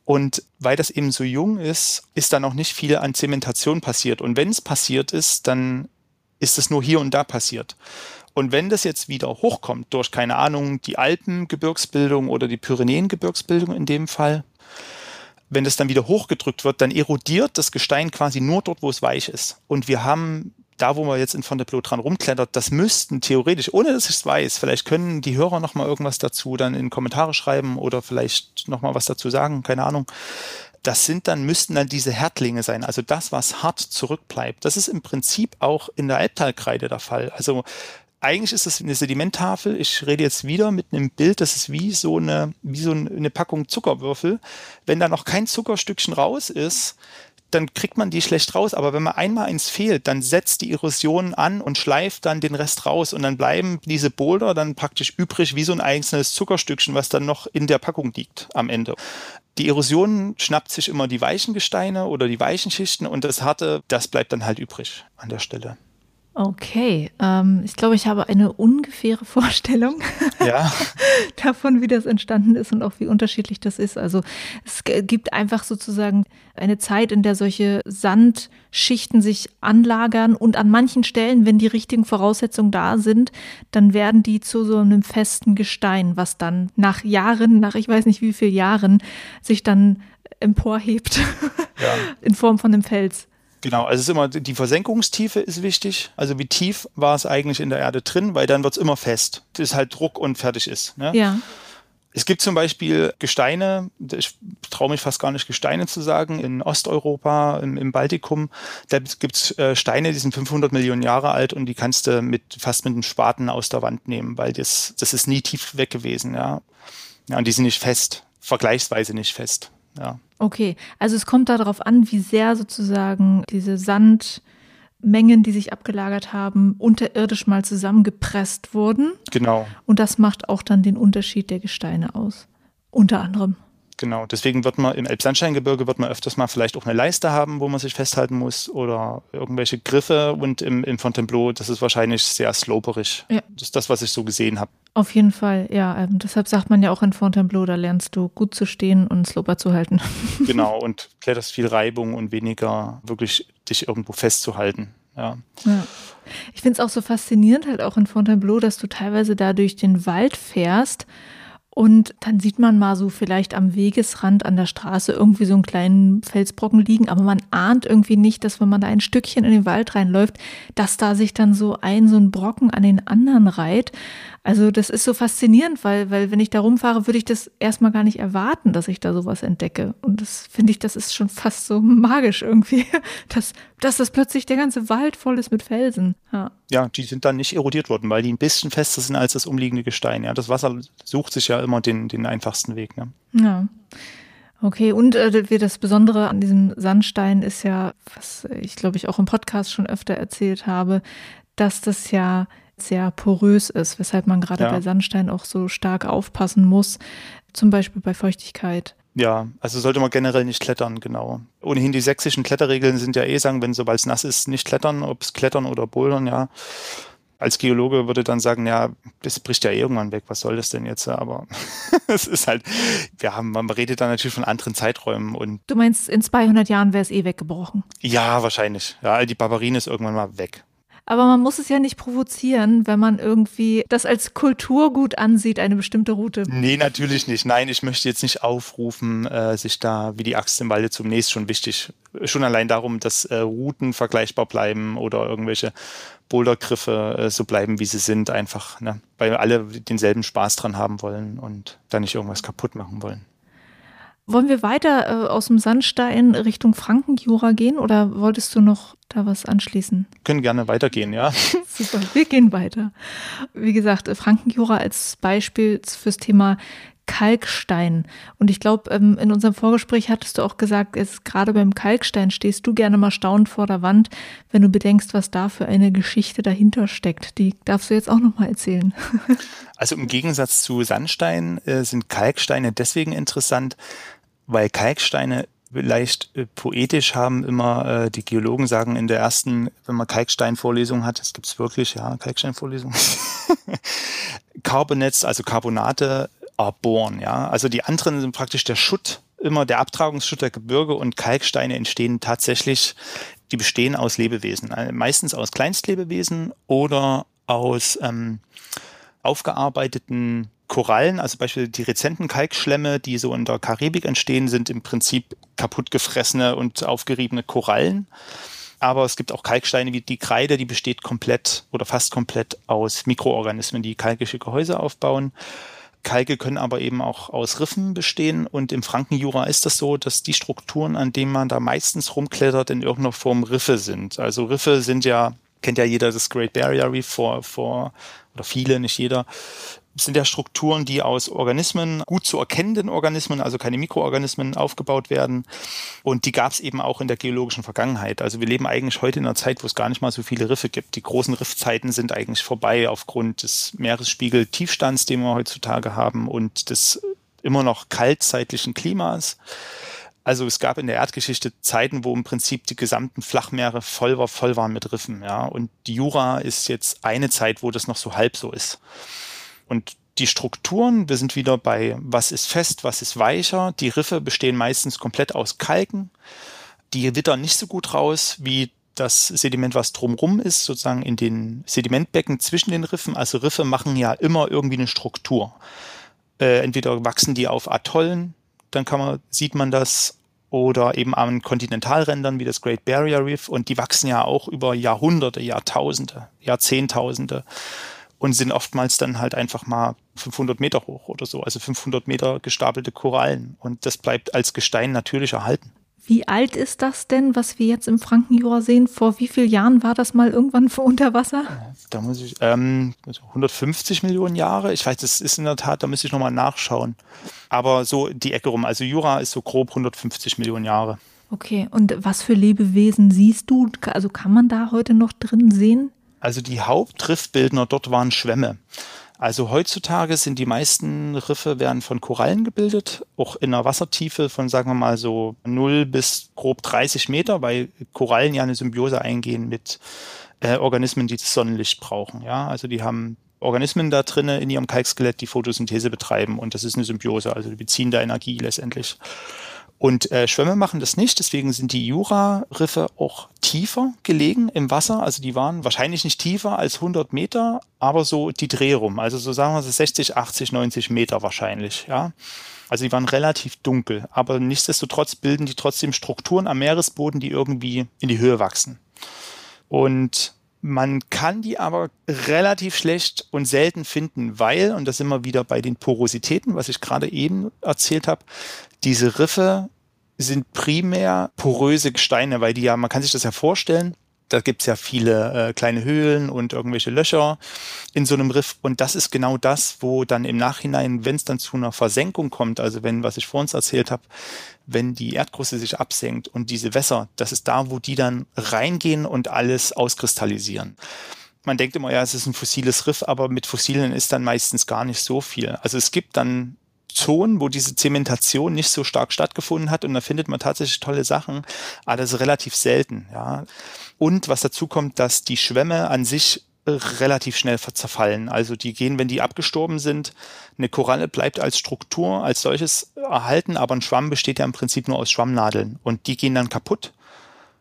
Und weil das eben so jung ist, ist da noch nicht viel an Zementation passiert. Und wenn es passiert ist, dann ist es nur hier und da passiert. Und wenn das jetzt wieder hochkommt durch, keine Ahnung, die Alpengebirgsbildung oder die Pyrenäengebirgsbildung in dem Fall, wenn das dann wieder hochgedrückt wird, dann erodiert das Gestein quasi nur dort, wo es weich ist. Und wir haben da, wo man jetzt in Fontainebleau dran rumklettert, das müssten theoretisch, ohne dass ich es weiß, vielleicht können die Hörer noch mal irgendwas dazu dann in Kommentare schreiben oder vielleicht noch mal was dazu sagen, keine Ahnung. Das sind dann, müssten dann diese Härtlinge sein, also das, was hart zurückbleibt. Das ist im Prinzip auch in der Elbtalkreide der Fall. Also eigentlich ist es eine Sedimenttafel. Ich rede jetzt wieder mit einem Bild, das ist wie so eine, wie so eine Packung Zuckerwürfel. Wenn da noch kein Zuckerstückchen raus ist, dann kriegt man die schlecht raus. Aber wenn man einmal eins fehlt, dann setzt die Erosion an und schleift dann den Rest raus und dann bleiben diese Boulder dann praktisch übrig wie so ein einzelnes Zuckerstückchen, was dann noch in der Packung liegt am Ende. Die Erosion schnappt sich immer die weichen Gesteine oder die weichen Schichten und das harte, das bleibt dann halt übrig an der Stelle. Okay, ähm, ich glaube, ich habe eine ungefähre Vorstellung ja. davon, wie das entstanden ist und auch wie unterschiedlich das ist. Also es gibt einfach sozusagen eine Zeit, in der solche Sandschichten sich anlagern und an manchen Stellen, wenn die richtigen Voraussetzungen da sind, dann werden die zu so einem festen Gestein, was dann nach Jahren, nach ich weiß nicht wie vielen Jahren, sich dann emporhebt ja. in Form von einem Fels. Genau, also es ist immer die Versenkungstiefe ist wichtig. Also wie tief war es eigentlich in der Erde drin, weil dann wird es immer fest. Das ist halt Druck und fertig ist. Ne? Ja. Es gibt zum Beispiel Gesteine, ich traue mich fast gar nicht Gesteine zu sagen, in Osteuropa, im, im Baltikum, da gibt es äh, Steine, die sind 500 Millionen Jahre alt und die kannst du mit, fast mit einem Spaten aus der Wand nehmen, weil das, das ist nie tief weg gewesen, ja. Ja, und die sind nicht fest, vergleichsweise nicht fest, ja. Okay, also es kommt darauf an, wie sehr sozusagen diese Sandmengen, die sich abgelagert haben, unterirdisch mal zusammengepresst wurden. Genau. Und das macht auch dann den Unterschied der Gesteine aus. Unter anderem. Genau, deswegen wird man im Elbsandsteingebirge wird man öfters mal vielleicht auch eine Leiste haben, wo man sich festhalten muss oder irgendwelche Griffe und im, im Fontainebleau, das ist wahrscheinlich sehr sloperig. Ja. Das ist das, was ich so gesehen habe. Auf jeden Fall, ja. Ähm, deshalb sagt man ja auch in Fontainebleau, da lernst du gut zu stehen und Sloper zu halten. genau, und kletterst viel Reibung und weniger wirklich dich irgendwo festzuhalten. Ja. ja. Ich finde es auch so faszinierend, halt auch in Fontainebleau, dass du teilweise da durch den Wald fährst und dann sieht man mal so vielleicht am Wegesrand an der Straße irgendwie so einen kleinen Felsbrocken liegen, aber man ahnt irgendwie nicht, dass wenn man da ein Stückchen in den Wald reinläuft, dass da sich dann so ein, so ein Brocken an den anderen reiht. Also das ist so faszinierend, weil, weil wenn ich da rumfahre, würde ich das erstmal gar nicht erwarten, dass ich da sowas entdecke. Und das finde ich, das ist schon fast so magisch irgendwie, dass, dass das plötzlich der ganze Wald voll ist mit Felsen. Ja. ja, die sind dann nicht erodiert worden, weil die ein bisschen fester sind als das umliegende Gestein. Ja, das Wasser sucht sich ja immer den, den einfachsten Weg. Ne? Ja. Okay, und äh, das Besondere an diesem Sandstein ist ja, was ich glaube ich auch im Podcast schon öfter erzählt habe, dass das ja sehr porös ist, weshalb man gerade ja. bei Sandstein auch so stark aufpassen muss, zum Beispiel bei Feuchtigkeit. Ja, also sollte man generell nicht klettern, genau. Ohnehin die sächsischen Kletterregeln sind ja eh sagen, wenn sobald es nass ist, nicht klettern, ob es klettern oder bouldern, ja. Als Geologe würde dann sagen, ja, das bricht ja irgendwann weg, was soll das denn jetzt? Aber es ist halt, wir haben, man redet dann natürlich von anderen Zeiträumen und. Du meinst, in 200 Jahren wäre es eh weggebrochen? Ja, wahrscheinlich. Ja, die Barbarine ist irgendwann mal weg. Aber man muss es ja nicht provozieren, wenn man irgendwie das als Kulturgut ansieht, eine bestimmte Route. Nee, natürlich nicht. Nein, ich möchte jetzt nicht aufrufen, äh, sich da wie die Axt im Walde zunächst schon wichtig. Schon allein darum, dass äh, Routen vergleichbar bleiben oder irgendwelche Bouldergriffe äh, so bleiben, wie sie sind, einfach, ne? weil alle denselben Spaß dran haben wollen und da nicht irgendwas kaputt machen wollen. Wollen wir weiter äh, aus dem Sandstein Richtung Frankenjura gehen oder wolltest du noch da was anschließen? Können gerne weitergehen, ja. Super, wir gehen weiter. Wie gesagt, Frankenjura als Beispiel fürs Thema Kalkstein. Und ich glaube, ähm, in unserem Vorgespräch hattest du auch gesagt, es, gerade beim Kalkstein stehst du gerne mal staunend vor der Wand, wenn du bedenkst, was da für eine Geschichte dahinter steckt. Die darfst du jetzt auch noch mal erzählen. Also im Gegensatz zu Sandstein äh, sind Kalksteine deswegen interessant, weil Kalksteine leicht äh, poetisch haben immer äh, die Geologen sagen in der ersten, wenn man Kalksteinvorlesung hat, das gibt's wirklich, ja, Kalksteinvorlesung. Carbonets, also Carbonate are born, ja. Also die anderen sind praktisch der Schutt immer der Abtragungsschutt der Gebirge und Kalksteine entstehen tatsächlich, die bestehen aus Lebewesen, äh, meistens aus Kleinstlebewesen oder aus ähm, aufgearbeiteten Korallen, also beispielsweise die rezenten Kalkschlämme, die so in der Karibik entstehen, sind im Prinzip kaputtgefressene und aufgeriebene Korallen. Aber es gibt auch Kalksteine wie die Kreide, die besteht komplett oder fast komplett aus Mikroorganismen, die kalkische Gehäuse aufbauen. Kalke können aber eben auch aus Riffen bestehen und im Frankenjura ist das so, dass die Strukturen, an denen man da meistens rumklettert, in irgendeiner Form Riffe sind. Also Riffe sind ja, kennt ja jeder das Great Barrier Reef vor, vor oder viele, nicht jeder, sind ja Strukturen, die aus Organismen, gut zu erkennenden Organismen, also keine Mikroorganismen, aufgebaut werden. Und die gab es eben auch in der geologischen Vergangenheit. Also wir leben eigentlich heute in einer Zeit, wo es gar nicht mal so viele Riffe gibt. Die großen Riffzeiten sind eigentlich vorbei aufgrund des Meeresspiegel-Tiefstands, den wir heutzutage haben und des immer noch kaltzeitlichen Klimas. Also es gab in der Erdgeschichte Zeiten, wo im Prinzip die gesamten Flachmeere voll war, voll waren mit Riffen, ja. Und die Jura ist jetzt eine Zeit, wo das noch so halb so ist. Und die Strukturen, wir sind wieder bei, was ist fest, was ist weicher. Die Riffe bestehen meistens komplett aus Kalken. Die wittern nicht so gut raus wie das Sediment, was drumrum ist, sozusagen in den Sedimentbecken zwischen den Riffen. Also Riffe machen ja immer irgendwie eine Struktur. Äh, entweder wachsen die auf Atollen, dann kann man, sieht man das, oder eben an Kontinentalrändern wie das Great Barrier Reef und die wachsen ja auch über Jahrhunderte, Jahrtausende, Jahrzehntausende und sind oftmals dann halt einfach mal 500 Meter hoch oder so, also 500 Meter gestapelte Korallen. Und das bleibt als Gestein natürlich erhalten. Wie alt ist das denn, was wir jetzt im Frankenjura sehen? Vor wie vielen Jahren war das mal irgendwann vor unter Wasser? Da muss ich, ähm, 150 Millionen Jahre. Ich weiß, das ist in der Tat, da müsste ich nochmal nachschauen. Aber so die Ecke rum. Also Jura ist so grob 150 Millionen Jahre. Okay, und was für Lebewesen siehst du? Also kann man da heute noch drin sehen? Also die Hauptriffbildner dort waren Schwämme. Also heutzutage sind die meisten Riffe werden von Korallen gebildet, auch in einer Wassertiefe von, sagen wir mal, so 0 bis grob 30 Meter, weil Korallen ja eine Symbiose eingehen mit äh, Organismen, die das Sonnenlicht brauchen. Ja, also die haben Organismen da drinnen in ihrem Kalkskelett, die Photosynthese betreiben und das ist eine Symbiose, also die beziehen da Energie letztendlich. Und äh, Schwämme machen das nicht, deswegen sind die Jura-Riffe auch tiefer gelegen im Wasser. Also die waren wahrscheinlich nicht tiefer als 100 Meter, aber so die Dreh rum. Also so sagen wir so 60, 80, 90 Meter wahrscheinlich, ja. Also die waren relativ dunkel, aber nichtsdestotrotz bilden die trotzdem Strukturen am Meeresboden, die irgendwie in die Höhe wachsen. Und man kann die aber relativ schlecht und selten finden, weil, und das sind wir wieder bei den Porositäten, was ich gerade eben erzählt habe, diese Riffe sind primär poröse Gesteine, weil die ja, man kann sich das ja vorstellen, da gibt's ja viele äh, kleine Höhlen und irgendwelche Löcher in so einem Riff. Und das ist genau das, wo dann im Nachhinein, wenn es dann zu einer Versenkung kommt, also wenn, was ich vor uns erzählt habe, wenn die Erdkruste sich absenkt und diese Wässer, das ist da, wo die dann reingehen und alles auskristallisieren. Man denkt immer, ja, es ist ein fossiles Riff, aber mit Fossilen ist dann meistens gar nicht so viel. Also es gibt dann Zonen, wo diese Zementation nicht so stark stattgefunden hat und da findet man tatsächlich tolle Sachen, aber das ist relativ selten, ja. Und was dazu kommt, dass die Schwämme an sich relativ schnell zerfallen. Also die gehen, wenn die abgestorben sind, eine Koralle bleibt als Struktur als solches erhalten, aber ein Schwamm besteht ja im Prinzip nur aus Schwammnadeln und die gehen dann kaputt.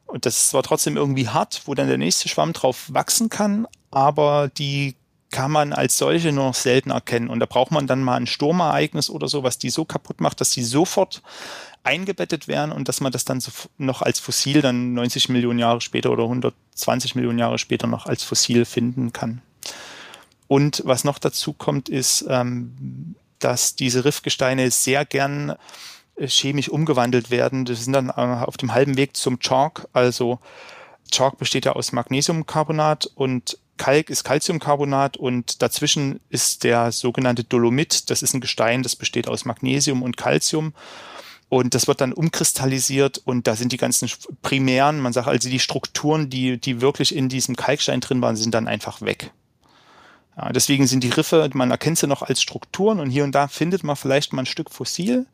Und das ist zwar trotzdem irgendwie hart, wo dann der nächste Schwamm drauf wachsen kann, aber die kann man als solche nur noch selten erkennen. Und da braucht man dann mal ein Sturmereignis oder so, was die so kaputt macht, dass die sofort eingebettet werden und dass man das dann so noch als Fossil dann 90 Millionen Jahre später oder 120 Millionen Jahre später noch als Fossil finden kann. Und was noch dazu kommt, ist, ähm, dass diese Riffgesteine sehr gern äh, chemisch umgewandelt werden. Das sind dann äh, auf dem halben Weg zum Chalk. Also Chalk besteht ja aus Magnesiumcarbonat und Kalk ist Calciumcarbonat und dazwischen ist der sogenannte Dolomit. Das ist ein Gestein, das besteht aus Magnesium und Calcium. Und das wird dann umkristallisiert und da sind die ganzen primären, man sagt also die Strukturen, die, die wirklich in diesem Kalkstein drin waren, sind dann einfach weg. Ja, deswegen sind die Riffe, man erkennt sie noch als Strukturen und hier und da findet man vielleicht mal ein Stück Fossil,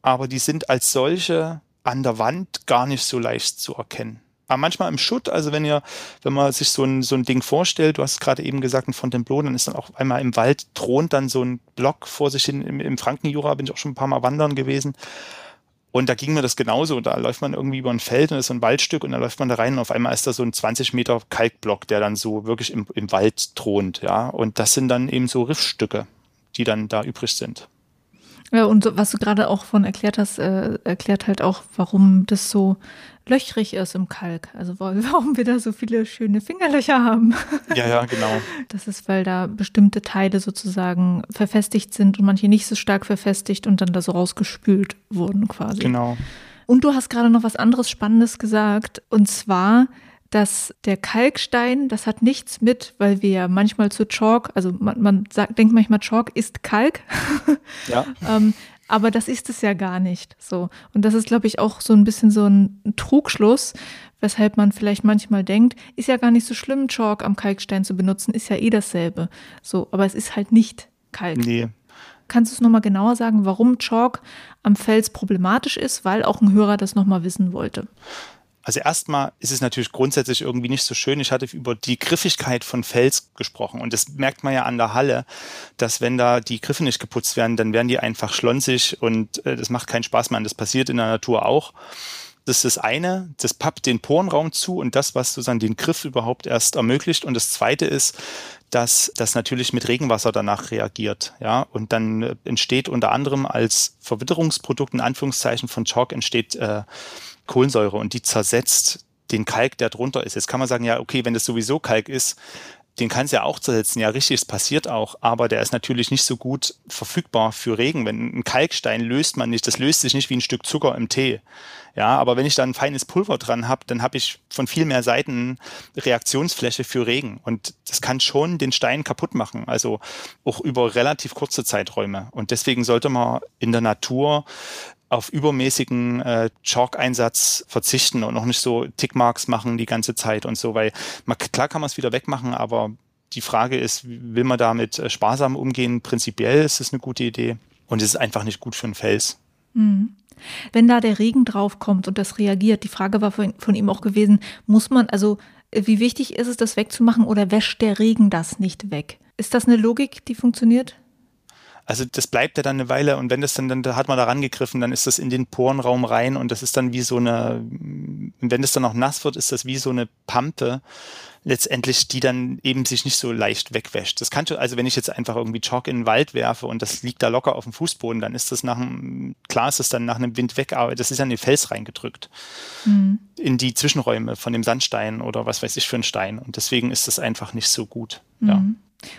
aber die sind als solche an der Wand gar nicht so leicht zu erkennen aber manchmal im Schutt, also wenn ihr, wenn man sich so ein, so ein Ding vorstellt, du hast gerade eben gesagt, ein Fontainebleau, dann ist dann auch einmal im Wald thront dann so ein Block vor sich hin, im, im Frankenjura bin ich auch schon ein paar Mal wandern gewesen. Und da ging mir das genauso. Da läuft man irgendwie über ein Feld und ist so ein Waldstück und da läuft man da rein und auf einmal ist da so ein 20 Meter Kalkblock, der dann so wirklich im, im Wald thront, ja. Und das sind dann eben so Riffstücke, die dann da übrig sind. Ja, und was du gerade auch von erklärt hast, äh, erklärt halt auch, warum das so löchrig ist im Kalk. Also warum wir da so viele schöne Fingerlöcher haben. Ja, ja, genau. Das ist, weil da bestimmte Teile sozusagen verfestigt sind und manche nicht so stark verfestigt und dann da so rausgespült wurden quasi. Genau. Und du hast gerade noch was anderes Spannendes gesagt. Und zwar, dass der Kalkstein, das hat nichts mit, weil wir ja manchmal zu Chalk, also man, man sagt, denkt manchmal, Chalk ist Kalk. Ja. ähm, aber das ist es ja gar nicht so. Und das ist, glaube ich, auch so ein bisschen so ein Trugschluss, weshalb man vielleicht manchmal denkt, ist ja gar nicht so schlimm, Chalk am Kalkstein zu benutzen, ist ja eh dasselbe. So, aber es ist halt nicht Kalk. Nee. Kannst du es nochmal genauer sagen, warum Chalk am Fels problematisch ist, weil auch ein Hörer das nochmal wissen wollte? Also erstmal ist es natürlich grundsätzlich irgendwie nicht so schön. Ich hatte über die Griffigkeit von Fels gesprochen und das merkt man ja an der Halle, dass wenn da die Griffe nicht geputzt werden, dann werden die einfach schlonsig und äh, das macht keinen Spaß mehr. Und das passiert in der Natur auch. Das ist das eine, das pappt den Porenraum zu und das, was sozusagen den Griff überhaupt erst ermöglicht. Und das zweite ist, dass das natürlich mit Regenwasser danach reagiert. Ja, und dann äh, entsteht unter anderem als Verwitterungsprodukt in Anführungszeichen von Chalk entsteht äh, Kohlensäure und die zersetzt den Kalk, der drunter ist. Jetzt kann man sagen, ja, okay, wenn das sowieso Kalk ist, den kann es ja auch zersetzen. Ja, richtig, es passiert auch, aber der ist natürlich nicht so gut verfügbar für Regen. Wenn ein Kalkstein löst man nicht, das löst sich nicht wie ein Stück Zucker im Tee. Ja, aber wenn ich da ein feines Pulver dran habe, dann habe ich von viel mehr Seiten Reaktionsfläche für Regen. Und das kann schon den Stein kaputt machen, also auch über relativ kurze Zeiträume. Und deswegen sollte man in der Natur auf übermäßigen äh, Chalk-Einsatz verzichten und noch nicht so Tickmarks machen die ganze Zeit und so, weil man, klar kann man es wieder wegmachen, aber die Frage ist, will man damit äh, sparsam umgehen? Prinzipiell ist es eine gute Idee und es ist einfach nicht gut für einen Fels. Mhm. Wenn da der Regen draufkommt und das reagiert, die Frage war von, von ihm auch gewesen, muss man, also wie wichtig ist es, das wegzumachen oder wäscht der Regen das nicht weg? Ist das eine Logik, die funktioniert? Also das bleibt ja dann eine Weile und wenn das dann, dann da hat man da rangegriffen, dann ist das in den Porenraum rein und das ist dann wie so eine, wenn das dann auch nass wird, ist das wie so eine Pampe letztendlich, die dann eben sich nicht so leicht wegwäscht. Das kann also wenn ich jetzt einfach irgendwie Chalk in den Wald werfe und das liegt da locker auf dem Fußboden, dann ist das nach einem, klar ist das dann nach einem Wind weg, aber das ist ja in den Fels reingedrückt. Mhm. In die Zwischenräume von dem Sandstein oder was weiß ich für einen Stein. Und deswegen ist das einfach nicht so gut. Mhm. Ja.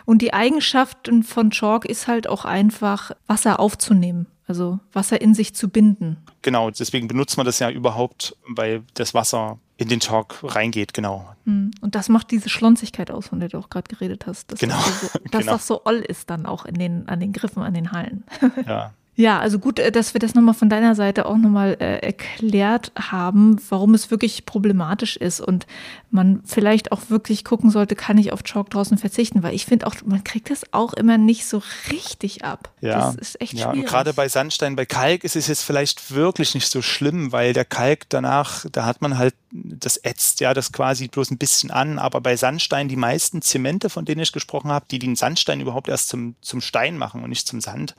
Und die Eigenschaften von Chalk ist halt auch einfach, Wasser aufzunehmen, also Wasser in sich zu binden. Genau, deswegen benutzt man das ja überhaupt, weil das Wasser in den Chalk reingeht, genau. Hm, und das macht diese Schlonzigkeit aus, von der du auch gerade geredet hast. Dass genau. Das, so, dass genau. das so oll ist dann auch in den, an den Griffen, an den Hallen. Ja. Ja, also gut, äh, dass wir das nochmal von deiner Seite auch nochmal äh, erklärt haben, warum es wirklich problematisch ist und man vielleicht auch wirklich gucken sollte, kann ich auf Chalk draußen verzichten, weil ich finde auch, man kriegt das auch immer nicht so richtig ab. Ja, das ist echt ja, schwierig. Und gerade bei Sandstein, bei Kalk ist es jetzt vielleicht wirklich nicht so schlimm, weil der Kalk danach, da hat man halt, das ätzt ja das quasi bloß ein bisschen an, aber bei Sandstein, die meisten Zemente, von denen ich gesprochen habe, die den Sandstein überhaupt erst zum, zum Stein machen und nicht zum Sand,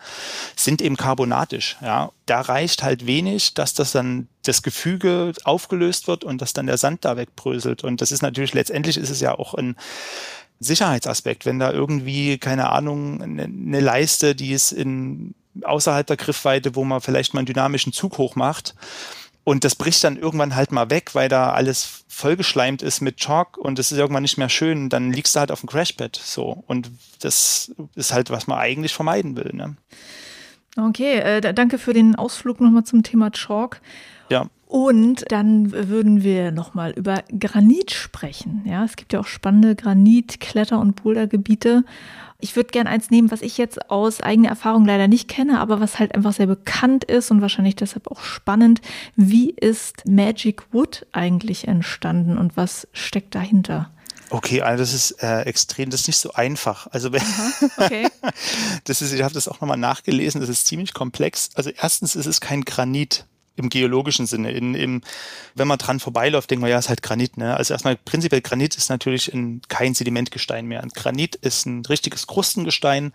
sind eben karbonatisch. Ja, da reicht halt wenig, dass das dann das Gefüge aufgelöst wird und dass dann der Sand da wegbröselt. Und das ist natürlich letztendlich ist es ja auch ein Sicherheitsaspekt, wenn da irgendwie keine Ahnung eine, eine Leiste, die ist in außerhalb der Griffweite, wo man vielleicht mal einen dynamischen Zug hoch macht. Und das bricht dann irgendwann halt mal weg, weil da alles vollgeschleimt ist mit Chalk und es ist irgendwann nicht mehr schön. Dann liegst du halt auf dem Crashpad. So. Und das ist halt, was man eigentlich vermeiden will. Ne? Okay, äh, danke für den Ausflug nochmal zum Thema Chalk. Ja. Und dann würden wir nochmal über Granit sprechen. Ja, es gibt ja auch spannende Granit-, Kletter- und Bouldergebiete. Ich würde gerne eins nehmen, was ich jetzt aus eigener Erfahrung leider nicht kenne, aber was halt einfach sehr bekannt ist und wahrscheinlich deshalb auch spannend. Wie ist Magic Wood eigentlich entstanden und was steckt dahinter? Okay, also das ist äh, extrem, das ist nicht so einfach. Also Aha, okay. das ist, ich habe das auch nochmal nachgelesen, das ist ziemlich komplex. Also erstens ist es kein Granit im geologischen Sinne. In, im, wenn man dran vorbeiläuft, denkt man, ja, ist halt Granit. Ne? Also erstmal prinzipiell Granit ist natürlich in, kein Sedimentgestein mehr. Granit ist ein richtiges Krustengestein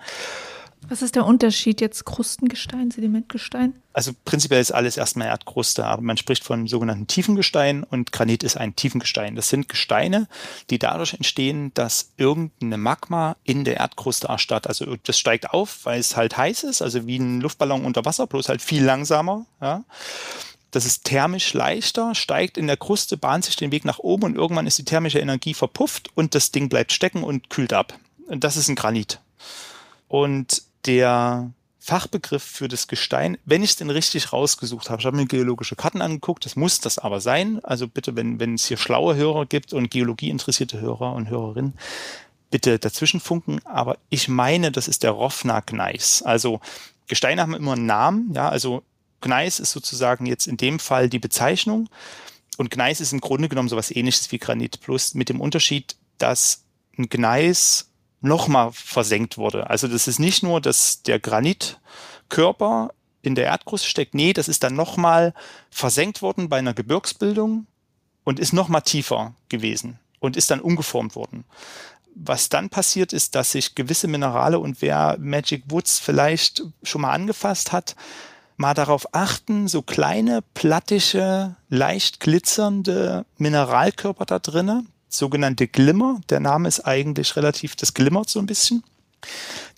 Was ist der Unterschied jetzt Krustengestein, Sedimentgestein? Also prinzipiell ist alles erstmal Erdkruste, aber man spricht von sogenannten Tiefengestein und Granit ist ein Tiefengestein. Das sind Gesteine, die dadurch entstehen, dass irgendeine Magma in der Erdkruste erstarrt. Also das steigt auf, weil es halt heiß ist, also wie ein Luftballon unter Wasser, bloß halt viel langsamer. Ja. Das ist thermisch leichter, steigt in der Kruste, bahnt sich den Weg nach oben und irgendwann ist die thermische Energie verpufft und das Ding bleibt stecken und kühlt ab. Und das ist ein Granit. Und der Fachbegriff für das Gestein, wenn ich es denn richtig rausgesucht habe. Ich habe mir geologische Karten angeguckt, das muss das aber sein. Also bitte, wenn, wenn es hier schlaue Hörer gibt und Geologie interessierte Hörer und Hörerinnen, bitte dazwischen funken. Aber ich meine, das ist der Rofna-Gneis. Also Gesteine haben immer einen Namen, ja, also Gneis ist sozusagen jetzt in dem Fall die Bezeichnung. Und Gneis ist im Grunde genommen sowas ähnliches wie Granit, plus mit dem Unterschied, dass ein Gneis nochmal versenkt wurde. Also das ist nicht nur, dass der Granitkörper in der Erdkruste steckt, nee, das ist dann nochmal versenkt worden bei einer Gebirgsbildung und ist nochmal tiefer gewesen und ist dann umgeformt worden. Was dann passiert ist, dass sich gewisse Minerale und wer Magic Woods vielleicht schon mal angefasst hat, mal darauf achten, so kleine, plattische, leicht glitzernde Mineralkörper da drinnen, sogenannte Glimmer. Der Name ist eigentlich relativ, das glimmert so ein bisschen.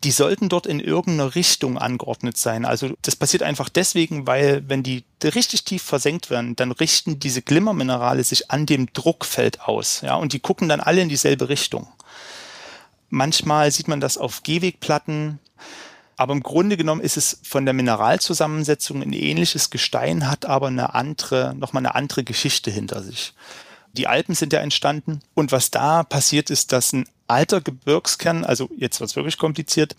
Die sollten dort in irgendeiner Richtung angeordnet sein. Also das passiert einfach deswegen, weil wenn die richtig tief versenkt werden, dann richten diese Glimmerminerale sich an dem Druckfeld aus. Ja, und die gucken dann alle in dieselbe Richtung. Manchmal sieht man das auf Gehwegplatten, aber im Grunde genommen ist es von der Mineralzusammensetzung ein ähnliches Gestein, hat aber eine andere, nochmal eine andere Geschichte hinter sich. Die Alpen sind ja entstanden. Und was da passiert ist, dass ein alter Gebirgskern, also jetzt wird es wirklich kompliziert,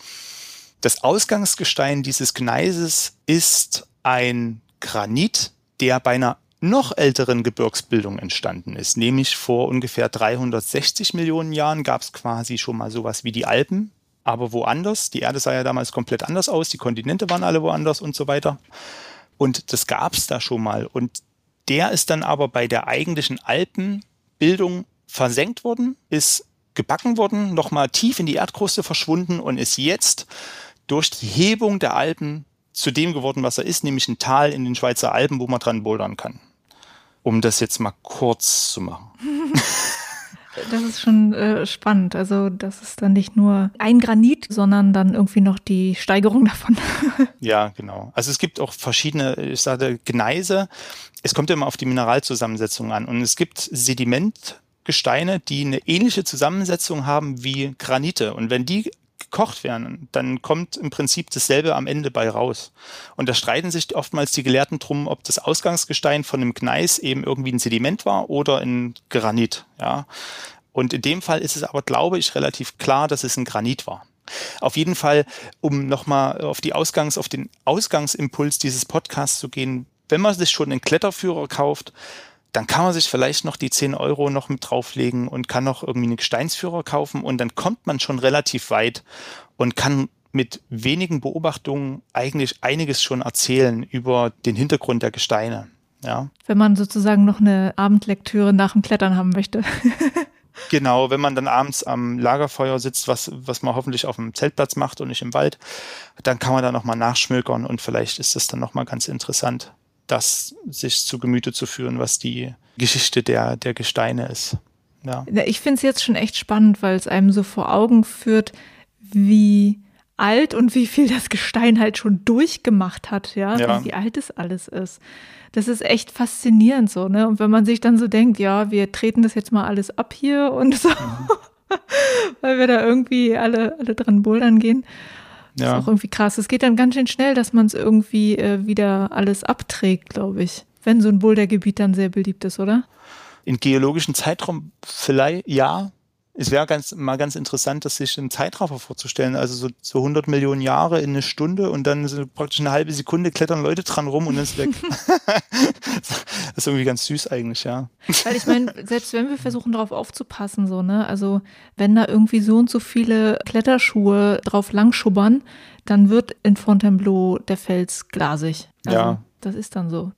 das Ausgangsgestein dieses Gneises ist ein Granit, der bei einer noch älteren Gebirgsbildung entstanden ist, nämlich vor ungefähr 360 Millionen Jahren gab es quasi schon mal sowas wie die Alpen, aber woanders. Die Erde sah ja damals komplett anders aus, die Kontinente waren alle woanders und so weiter. Und das gab es da schon mal. Und der ist dann aber bei der eigentlichen Alpenbildung versenkt worden, ist gebacken worden, nochmal tief in die Erdkruste verschwunden und ist jetzt durch die Hebung der Alpen zu dem geworden, was er ist, nämlich ein Tal in den Schweizer Alpen, wo man dran bouldern kann. Um das jetzt mal kurz zu machen. Das ist schon äh, spannend. Also das ist dann nicht nur ein Granit, sondern dann irgendwie noch die Steigerung davon. ja, genau. Also es gibt auch verschiedene, ich sage Gneise. Es kommt immer auf die Mineralzusammensetzung an. Und es gibt Sedimentgesteine, die eine ähnliche Zusammensetzung haben wie Granite. Und wenn die gekocht werden, dann kommt im Prinzip dasselbe am Ende bei raus. Und da streiten sich oftmals die Gelehrten drum, ob das Ausgangsgestein von einem Gneis eben irgendwie ein Sediment war oder ein Granit. Ja. Und in dem Fall ist es aber, glaube ich, relativ klar, dass es ein Granit war. Auf jeden Fall, um nochmal auf die Ausgangs, auf den Ausgangsimpuls dieses Podcasts zu gehen, wenn man sich schon einen Kletterführer kauft, dann kann man sich vielleicht noch die 10 Euro noch mit drauflegen und kann noch irgendwie einen Gesteinsführer kaufen und dann kommt man schon relativ weit und kann mit wenigen Beobachtungen eigentlich einiges schon erzählen über den Hintergrund der Gesteine. Ja. Wenn man sozusagen noch eine Abendlektüre nach dem Klettern haben möchte. genau, wenn man dann abends am Lagerfeuer sitzt, was, was man hoffentlich auf dem Zeltplatz macht und nicht im Wald, dann kann man da nochmal nachschmökern und vielleicht ist das dann nochmal ganz interessant das sich zu Gemüte zu führen, was die Geschichte der, der Gesteine ist. Ja. Ich finde es jetzt schon echt spannend, weil es einem so vor Augen führt, wie alt und wie viel das Gestein halt schon durchgemacht hat, ja, ja. wie alt es alles ist. Das ist echt faszinierend so, ne? Und wenn man sich dann so denkt, ja, wir treten das jetzt mal alles ab hier und so, mhm. weil wir da irgendwie alle, alle dran bouldern gehen. Das ja. ist auch irgendwie krass. Es geht dann ganz schön schnell, dass man es irgendwie äh, wieder alles abträgt, glaube ich. Wenn so ein Bouldergebiet dann sehr beliebt ist, oder? In geologischen Zeitraum vielleicht ja, es wäre ganz, mal ganz interessant, das sich im Zeitraffer vorzustellen. Also so, so 100 Millionen Jahre in eine Stunde und dann so praktisch eine halbe Sekunde klettern Leute dran rum und dann ist weg. das ist irgendwie ganz süß eigentlich, ja. Weil ich meine, selbst wenn wir versuchen darauf aufzupassen, so, ne, also wenn da irgendwie so und so viele Kletterschuhe drauf langschubbern, dann wird in Fontainebleau der Fels glasig. Also, ja. Das ist dann so.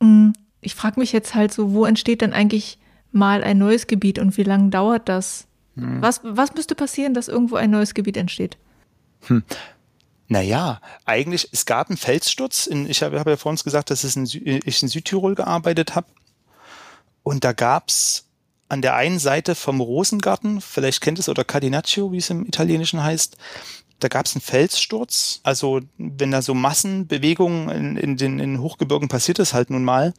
Mm, ich frage mich jetzt halt so, wo entsteht denn eigentlich mal ein neues Gebiet und wie lange dauert das? Hm. Was, was müsste passieren, dass irgendwo ein neues Gebiet entsteht? Hm. Naja, eigentlich, es gab einen Felssturz. In, ich habe hab ja vor uns gesagt, dass es in, ich in Südtirol gearbeitet habe. Und da gab's an der einen Seite vom Rosengarten, vielleicht kennt es, oder Cardinaccio, wie es im Italienischen heißt, da gab's einen Felssturz. Also wenn da so Massenbewegungen in, in den in Hochgebirgen passiert ist halt nun mal.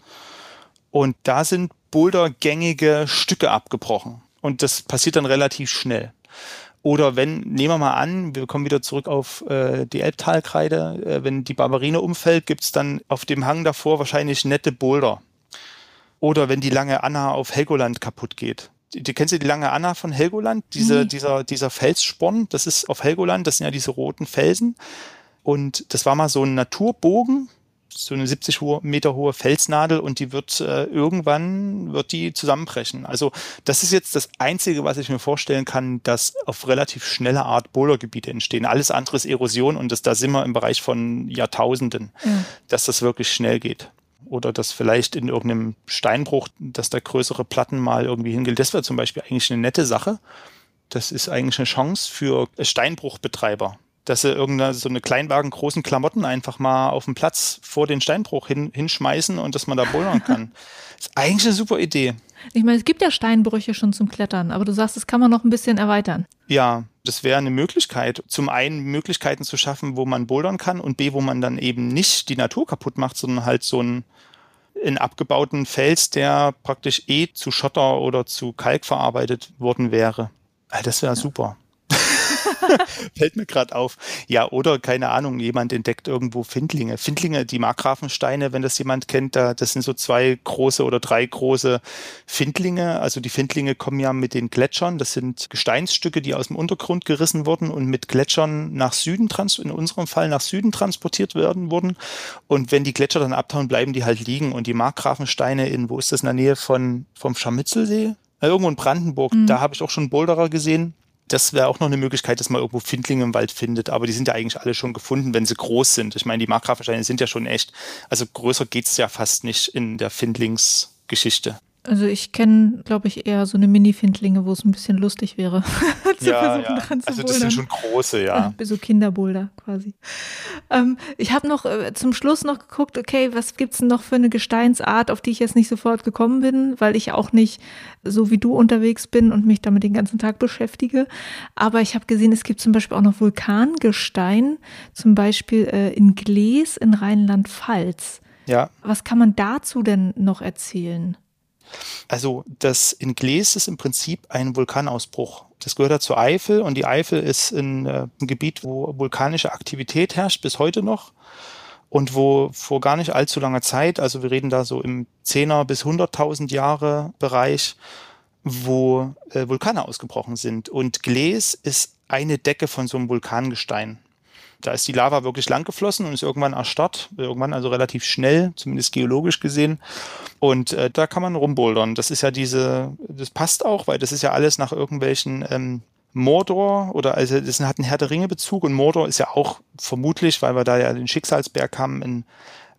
Und da sind bouldergängige Stücke abgebrochen. Und das passiert dann relativ schnell. Oder wenn, nehmen wir mal an, wir kommen wieder zurück auf äh, die Elbtalkreide, äh, wenn die Barbarine umfällt, gibt's dann auf dem Hang davor wahrscheinlich nette Boulder. Oder wenn die lange Anna auf Helgoland kaputt geht. Die, die, kennst du die lange Anna von Helgoland? Diese, mhm. dieser, dieser Felssporn, das ist auf Helgoland, das sind ja diese roten Felsen. Und das war mal so ein Naturbogen, so eine 70 Meter hohe Felsnadel und die wird äh, irgendwann wird die zusammenbrechen. Also das ist jetzt das Einzige, was ich mir vorstellen kann, dass auf relativ schnelle Art Bouldergebiete entstehen. Alles andere ist Erosion und das, da sind wir im Bereich von Jahrtausenden, ja. dass das wirklich schnell geht. Oder dass vielleicht in irgendeinem Steinbruch, dass da größere Platten mal irgendwie hingehen. Das wäre zum Beispiel eigentlich eine nette Sache. Das ist eigentlich eine Chance für Steinbruchbetreiber dass sie irgendeine so eine Kleinwagen großen Klamotten einfach mal auf dem Platz vor den Steinbruch hin, hinschmeißen und dass man da bouldern kann. ist eigentlich eine super Idee. Ich meine, es gibt ja Steinbrüche schon zum Klettern, aber du sagst, das kann man noch ein bisschen erweitern. Ja, das wäre eine Möglichkeit. Zum einen Möglichkeiten zu schaffen, wo man bouldern kann und B, wo man dann eben nicht die Natur kaputt macht, sondern halt so einen, einen abgebauten Fels, der praktisch eh zu Schotter oder zu Kalk verarbeitet worden wäre. Das wäre ja. super. Fällt mir gerade auf. Ja, oder keine Ahnung, jemand entdeckt irgendwo Findlinge. Findlinge, die Markgrafensteine, wenn das jemand kennt, da, das sind so zwei große oder drei große Findlinge. Also die Findlinge kommen ja mit den Gletschern. Das sind Gesteinsstücke, die aus dem Untergrund gerissen wurden und mit Gletschern nach Süden, in unserem Fall nach Süden transportiert werden wurden. Und wenn die Gletscher dann abtauen, bleiben die halt liegen. Und die Markgrafensteine in, wo ist das, in der Nähe von, vom Scharmützelsee? Irgendwo in Brandenburg, mhm. da habe ich auch schon Boulderer gesehen, das wäre auch noch eine Möglichkeit, dass man irgendwo Findlinge im Wald findet, aber die sind ja eigentlich alle schon gefunden, wenn sie groß sind. Ich meine, die Markgrafensteine sind ja schon echt, also größer geht's ja fast nicht in der Findlingsgeschichte. Also ich kenne, glaube ich, eher so eine Mini-Findlinge, wo es ein bisschen lustig wäre. ja, ja. also das sind schon große, ja. So Kinderboulder quasi. Ähm, ich habe noch äh, zum Schluss noch geguckt, okay, was gibt's denn noch für eine Gesteinsart, auf die ich jetzt nicht sofort gekommen bin, weil ich auch nicht so wie du unterwegs bin und mich damit den ganzen Tag beschäftige. Aber ich habe gesehen, es gibt zum Beispiel auch noch Vulkangestein, zum Beispiel äh, in Glees in Rheinland-Pfalz. Ja. Was kann man dazu denn noch erzählen? Also das in Glees ist im Prinzip ein Vulkanausbruch. Das gehört ja zur Eifel und die Eifel ist in, äh, ein Gebiet, wo vulkanische Aktivität herrscht, bis heute noch. Und wo vor gar nicht allzu langer Zeit, also wir reden da so im 10er bis 100.000 Jahre Bereich, wo äh, Vulkane ausgebrochen sind. Und Glees ist eine Decke von so einem Vulkangestein. Da ist die Lava wirklich lang geflossen und ist irgendwann erstarrt, irgendwann also relativ schnell, zumindest geologisch gesehen. Und äh, da kann man rumbouldern. Das ist ja diese, das passt auch, weil das ist ja alles nach irgendwelchen ähm, Mordor oder also das hat einen Herr der Ringe Bezug und Mordor ist ja auch vermutlich, weil wir da ja den Schicksalsberg haben, in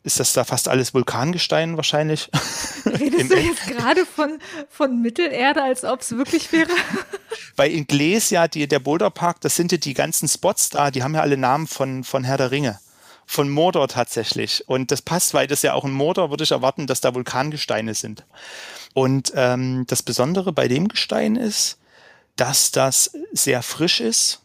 ist das da fast alles Vulkangestein wahrscheinlich. Redest du jetzt gerade von, von Mittelerde, als ob es wirklich wäre? Weil in Glees ja die, der Boulderpark, das sind ja die ganzen Spots da, die haben ja alle Namen von, von Herr der Ringe. Von Mordor tatsächlich. Und das passt, weil das ja auch in Mordor würde ich erwarten, dass da Vulkangesteine sind. Und ähm, das Besondere bei dem Gestein ist, dass das sehr frisch ist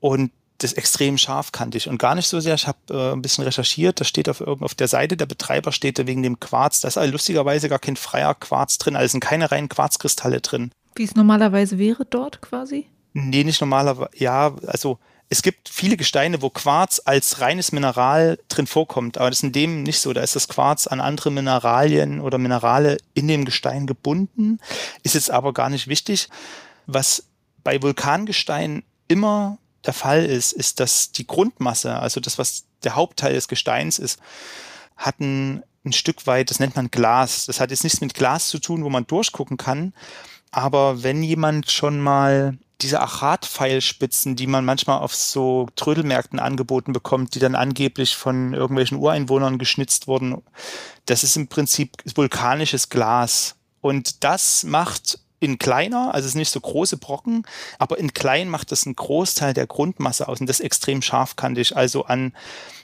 und das extrem scharfkantig und gar nicht so sehr. Ich habe äh, ein bisschen recherchiert, da steht auf, auf der Seite der Betreiber steht da wegen dem Quarz, da ist also lustigerweise gar kein freier Quarz drin, also sind keine reinen Quarzkristalle drin. Wie es normalerweise wäre dort quasi? Nee, nicht normalerweise, ja, also es gibt viele Gesteine, wo Quarz als reines Mineral drin vorkommt, aber das ist in dem nicht so. Da ist das Quarz an andere Mineralien oder Minerale in dem Gestein gebunden, ist jetzt aber gar nicht wichtig. Was bei Vulkangestein immer der Fall ist, ist, dass die Grundmasse, also das, was der Hauptteil des Gesteins ist, hat ein, ein Stück weit, das nennt man Glas. Das hat jetzt nichts mit Glas zu tun, wo man durchgucken kann. Aber wenn jemand schon mal diese Achat-Pfeilspitzen, die man manchmal auf so Trödelmärkten angeboten bekommt, die dann angeblich von irgendwelchen Ureinwohnern geschnitzt wurden, das ist im Prinzip vulkanisches Glas. Und das macht in kleiner, also es sind nicht so große Brocken, aber in klein macht das einen Großteil der Grundmasse aus und das extrem scharfkantig. Also an,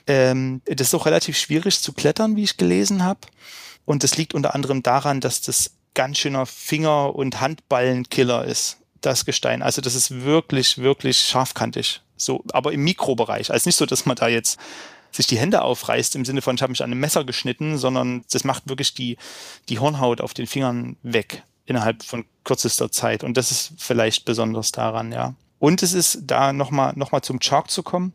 ähm, das ist auch relativ schwierig zu klettern, wie ich gelesen habe. Und das liegt unter anderem daran, dass das ganz schöner Finger- und Handballenkiller ist, das Gestein. Also das ist wirklich, wirklich scharfkantig. So, aber im Mikrobereich. Also nicht so, dass man da jetzt sich die Hände aufreißt im Sinne von, ich habe mich an einem Messer geschnitten, sondern das macht wirklich die, die Hornhaut auf den Fingern weg innerhalb von kürzester Zeit. Und das ist vielleicht besonders daran, ja. Und es ist da nochmal noch mal zum Chalk zu kommen.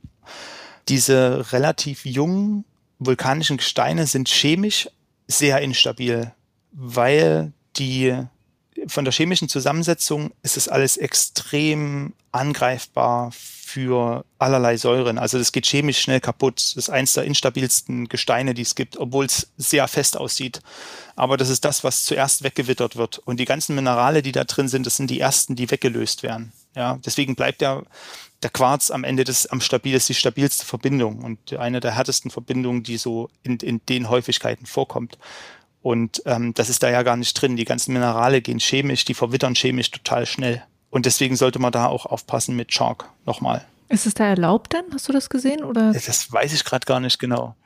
Diese relativ jungen vulkanischen Gesteine sind chemisch sehr instabil, weil die von der chemischen Zusammensetzung ist es alles extrem angreifbar für allerlei Säuren. Also das geht chemisch schnell kaputt. Das ist eins der instabilsten Gesteine, die es gibt, obwohl es sehr fest aussieht. Aber das ist das, was zuerst weggewittert wird. Und die ganzen Minerale, die da drin sind, das sind die ersten, die weggelöst werden. Ja, deswegen bleibt der, der Quarz am Ende des, am stabilsten, die stabilste Verbindung und eine der härtesten Verbindungen, die so in, in den Häufigkeiten vorkommt. Und ähm, das ist da ja gar nicht drin. Die ganzen Minerale gehen chemisch, die verwittern chemisch total schnell. Und deswegen sollte man da auch aufpassen mit Chalk nochmal. Ist es da erlaubt denn? Hast du das gesehen? Oder? Das weiß ich gerade gar nicht genau.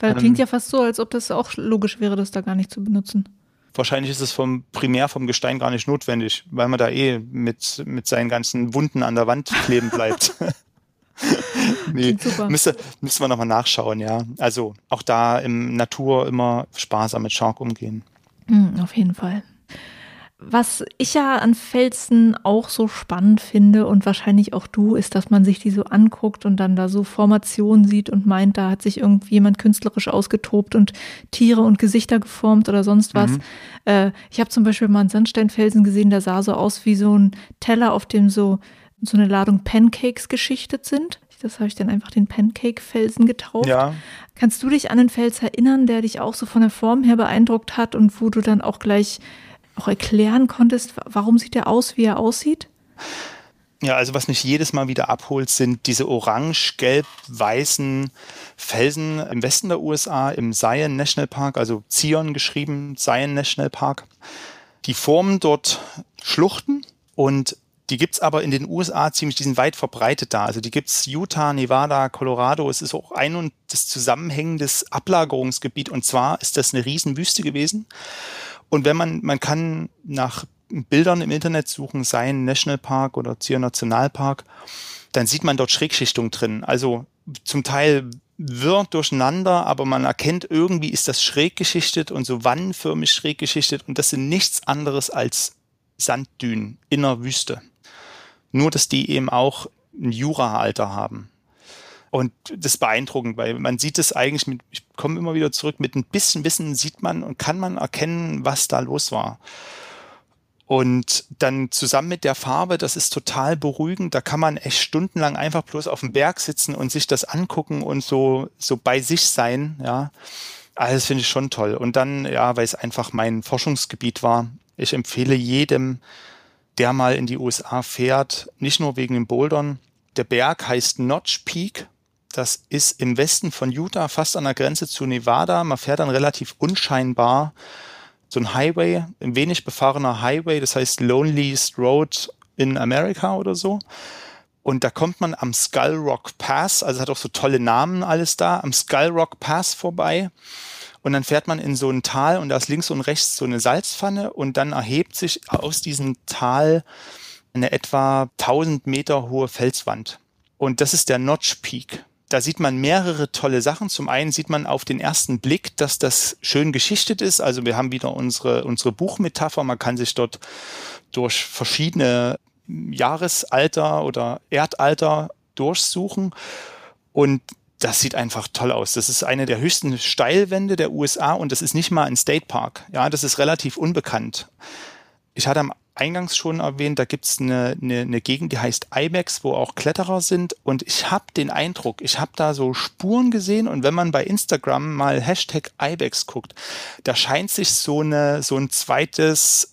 Weil ähm, klingt ja fast so, als ob das auch logisch wäre, das da gar nicht zu benutzen. Wahrscheinlich ist es vom primär vom Gestein gar nicht notwendig, weil man da eh mit, mit seinen ganzen Wunden an der Wand kleben bleibt. nee, müsste, müsste man nochmal nachschauen, ja. Also auch da im Natur immer sparsam mit Chalk umgehen. Mhm, auf jeden Fall. Was ich ja an Felsen auch so spannend finde und wahrscheinlich auch du, ist, dass man sich die so anguckt und dann da so Formationen sieht und meint, da hat sich irgendwie jemand künstlerisch ausgetobt und Tiere und Gesichter geformt oder sonst was. Mhm. Äh, ich habe zum Beispiel mal einen Sandsteinfelsen gesehen, der sah so aus wie so ein Teller, auf dem so, so eine Ladung Pancakes geschichtet sind. Das habe ich dann einfach den Pancake-Felsen getauft. Ja. Kannst du dich an einen Fels erinnern, der dich auch so von der Form her beeindruckt hat und wo du dann auch gleich auch erklären konntest, warum sieht er aus, wie er aussieht? Ja, also was mich jedes Mal wieder abholt, sind diese orange-gelb-weißen Felsen im Westen der USA, im Zion National Park, also Zion geschrieben, Zion National Park. Die formen dort Schluchten und die gibt's aber in den USA ziemlich, die sind weit verbreitet da. Also die gibt's Utah, Nevada, Colorado. Es ist auch ein und das zusammenhängendes Ablagerungsgebiet. Und zwar ist das eine Riesenwüste gewesen. Und wenn man, man kann nach Bildern im Internet suchen, seien Nationalpark oder Zier Nationalpark, dann sieht man dort Schrägschichtung drin. Also zum Teil wirr durcheinander, aber man erkennt irgendwie ist das schräg geschichtet und so wannenförmig schräg geschichtet und das sind nichts anderes als Sanddünen in der Wüste. Nur, dass die eben auch ein Jura-Alter haben. Und das ist beeindruckend, weil man sieht es eigentlich mit, ich komme immer wieder zurück, mit ein bisschen Wissen sieht man und kann man erkennen, was da los war. Und dann zusammen mit der Farbe, das ist total beruhigend. Da kann man echt stundenlang einfach bloß auf dem Berg sitzen und sich das angucken und so, so bei sich sein, ja. Also das finde ich schon toll. Und dann, ja, weil es einfach mein Forschungsgebiet war. Ich empfehle jedem, der mal in die USA fährt, nicht nur wegen den Bouldern. Der Berg heißt Notch Peak das ist im Westen von Utah, fast an der Grenze zu Nevada. Man fährt dann relativ unscheinbar so ein Highway, ein wenig befahrener Highway, das heißt Loneliest Road in America oder so. Und da kommt man am Skull Rock Pass, also hat auch so tolle Namen alles da, am Skull Rock Pass vorbei. Und dann fährt man in so ein Tal und da ist links und rechts so eine Salzpfanne und dann erhebt sich aus diesem Tal eine etwa 1000 Meter hohe Felswand. Und das ist der Notch Peak da sieht man mehrere tolle Sachen. Zum einen sieht man auf den ersten Blick, dass das schön geschichtet ist. Also wir haben wieder unsere, unsere Buchmetapher. Man kann sich dort durch verschiedene Jahresalter oder Erdalter durchsuchen. Und das sieht einfach toll aus. Das ist eine der höchsten Steilwände der USA und das ist nicht mal ein State Park. Ja, das ist relativ unbekannt. Ich hatte am eingangs schon erwähnt, da gibt's eine, eine, eine Gegend, die heißt Ibex, wo auch Kletterer sind. Und ich habe den Eindruck, ich habe da so Spuren gesehen und wenn man bei Instagram mal Hashtag Ibex guckt, da scheint sich so, eine, so ein zweites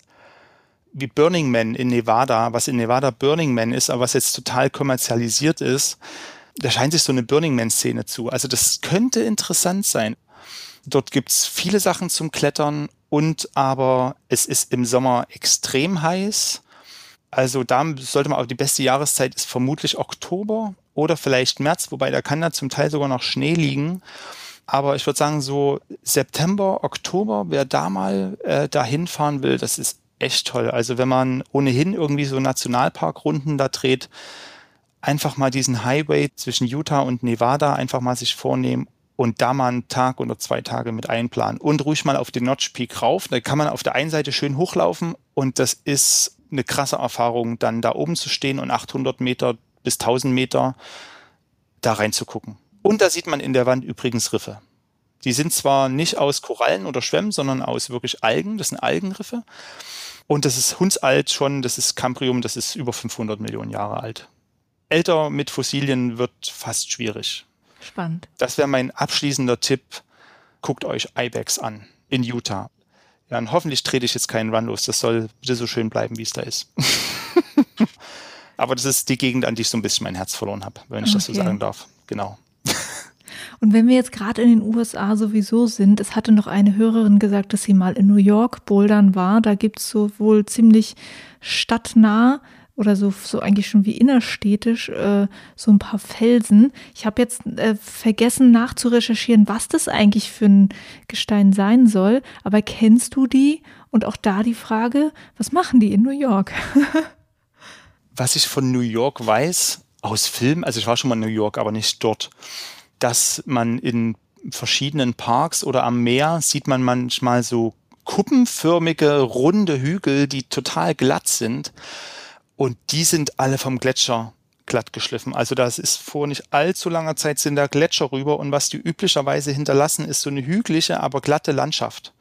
wie Burning Man in Nevada, was in Nevada Burning Man ist, aber was jetzt total kommerzialisiert ist, da scheint sich so eine Burning Man-Szene zu. Also das könnte interessant sein. Dort gibt's viele Sachen zum Klettern und aber es ist im Sommer extrem heiß. Also da sollte man auch die beste Jahreszeit ist vermutlich Oktober oder vielleicht März, wobei da kann da zum Teil sogar noch Schnee liegen. Aber ich würde sagen, so September, Oktober, wer da mal äh, dahin fahren will, das ist echt toll. Also wenn man ohnehin irgendwie so Nationalparkrunden da dreht, einfach mal diesen Highway zwischen Utah und Nevada einfach mal sich vornehmen und da mal einen Tag oder zwei Tage mit einplanen und ruhig mal auf den Notch Peak rauf. Da kann man auf der einen Seite schön hochlaufen und das ist eine krasse Erfahrung, dann da oben zu stehen und 800 Meter bis 1000 Meter da reinzugucken. Und da sieht man in der Wand übrigens Riffe. Die sind zwar nicht aus Korallen oder Schwämmen, sondern aus wirklich Algen. Das sind Algenriffe. Und das ist hundsalt schon. Das ist Cambrium. Das ist über 500 Millionen Jahre alt. Älter mit Fossilien wird fast schwierig. Spannend. Das wäre mein abschließender Tipp. Guckt euch Ibex an in Utah. Ja, und hoffentlich trete ich jetzt keinen Run los. Das soll bitte so schön bleiben, wie es da ist. Aber das ist die Gegend, an die ich so ein bisschen mein Herz verloren habe, wenn ich okay. das so sagen darf. Genau. Und wenn wir jetzt gerade in den USA sowieso sind, es hatte noch eine Hörerin gesagt, dass sie mal in New York bouldern war. Da gibt es so wohl ziemlich stadtnah oder so, so eigentlich schon wie innerstädtisch äh, so ein paar Felsen. Ich habe jetzt äh, vergessen nachzurecherchieren, was das eigentlich für ein Gestein sein soll. Aber kennst du die? Und auch da die Frage, was machen die in New York? was ich von New York weiß, aus Filmen, also ich war schon mal in New York, aber nicht dort, dass man in verschiedenen Parks oder am Meer sieht man manchmal so kuppenförmige, runde Hügel, die total glatt sind. Und die sind alle vom Gletscher glatt geschliffen. Also das ist vor nicht allzu langer Zeit sind da Gletscher rüber und was die üblicherweise hinterlassen, ist so eine hügelige, aber glatte Landschaft.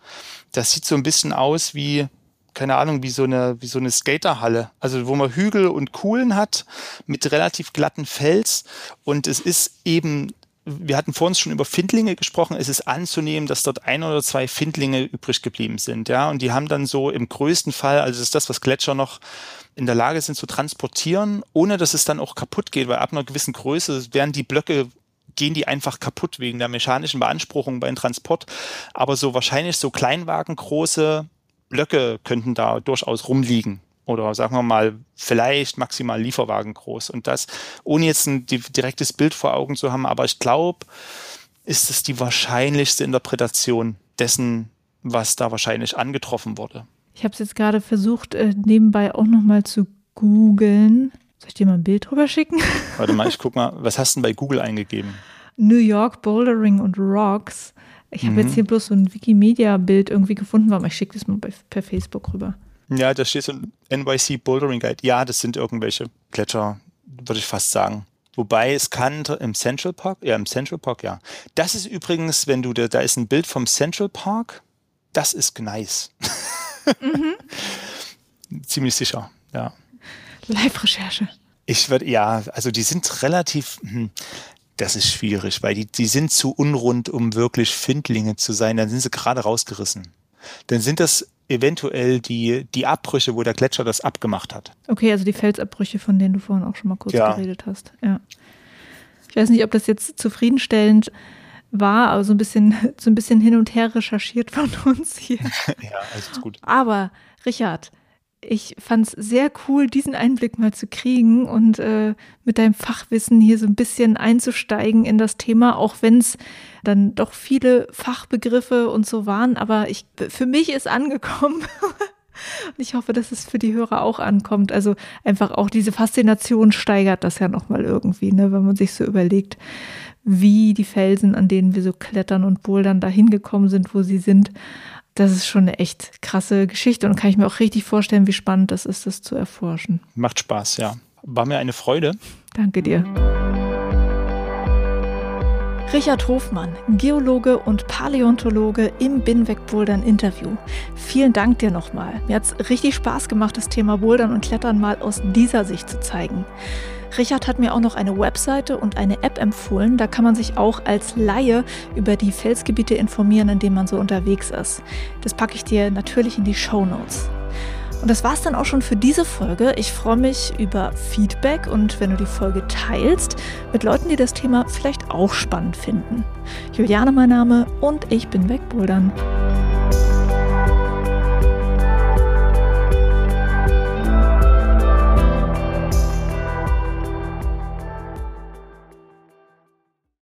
Das sieht so ein bisschen aus wie keine Ahnung, wie so eine, wie so eine Skaterhalle. Also wo man Hügel und Kuhlen hat mit relativ glatten Fels und es ist eben wir hatten vor uns schon über Findlinge gesprochen. Es ist anzunehmen, dass dort ein oder zwei Findlinge übrig geblieben sind, ja. Und die haben dann so im größten Fall, also das ist das, was Gletscher noch in der Lage sind zu transportieren, ohne dass es dann auch kaputt geht, weil ab einer gewissen Größe werden die Blöcke gehen die einfach kaputt wegen der mechanischen Beanspruchung beim Transport. Aber so wahrscheinlich so Kleinwagengroße Blöcke könnten da durchaus rumliegen. Oder sagen wir mal, vielleicht maximal Lieferwagen groß. Und das, ohne jetzt ein direktes Bild vor Augen zu haben, aber ich glaube, ist es die wahrscheinlichste Interpretation dessen, was da wahrscheinlich angetroffen wurde. Ich habe es jetzt gerade versucht, äh, nebenbei auch nochmal zu googeln. Soll ich dir mal ein Bild drüber schicken? Warte mal, ich guck mal, was hast du denn bei Google eingegeben? New York Bouldering und Rocks. Ich habe mhm. jetzt hier bloß so ein Wikimedia-Bild irgendwie gefunden, aber ich schicke das mal per Facebook rüber. Ja, da steht so ein NYC Bouldering Guide. Ja, das sind irgendwelche Gletscher, würde ich fast sagen. Wobei es kann im Central Park, ja, im Central Park, ja. Das ist übrigens, wenn du, da, da ist ein Bild vom Central Park, das ist Gneis. Mhm. Ziemlich sicher, ja. Live-Recherche. Ich würde, ja, also die sind relativ, hm, das ist schwierig, weil die, die sind zu unrund, um wirklich Findlinge zu sein. Dann sind sie gerade rausgerissen. Dann sind das eventuell die, die Abbrüche, wo der Gletscher das abgemacht hat. Okay, also die Felsabbrüche, von denen du vorhin auch schon mal kurz ja. geredet hast. Ja. Ich weiß nicht, ob das jetzt zufriedenstellend war, aber so ein bisschen, so ein bisschen hin und her recherchiert von uns hier. ja, alles gut. Aber Richard, ich fand es sehr cool, diesen Einblick mal zu kriegen und äh, mit deinem Fachwissen hier so ein bisschen einzusteigen in das Thema, auch wenn es dann doch viele Fachbegriffe und so waren. Aber ich, für mich ist angekommen. und ich hoffe, dass es für die Hörer auch ankommt. Also einfach auch diese Faszination steigert das ja nochmal irgendwie, ne, wenn man sich so überlegt, wie die Felsen, an denen wir so klettern und bouldern, da hingekommen sind, wo sie sind das ist schon eine echt krasse Geschichte und kann ich mir auch richtig vorstellen, wie spannend das ist, das zu erforschen. Macht Spaß, ja. War mir eine Freude. Danke dir. Richard Hofmann, Geologe und Paläontologe im Binweg-Bouldern Interview. Vielen Dank dir nochmal. Mir hat es richtig Spaß gemacht, das Thema Bouldern und Klettern mal aus dieser Sicht zu zeigen. Richard hat mir auch noch eine Webseite und eine App empfohlen. Da kann man sich auch als Laie über die Felsgebiete informieren, in denen man so unterwegs ist. Das packe ich dir natürlich in die Show Notes. Und das war's dann auch schon für diese Folge. Ich freue mich über Feedback und wenn du die Folge teilst mit Leuten, die das Thema vielleicht auch spannend finden. Juliane mein Name und ich bin wegbouldern.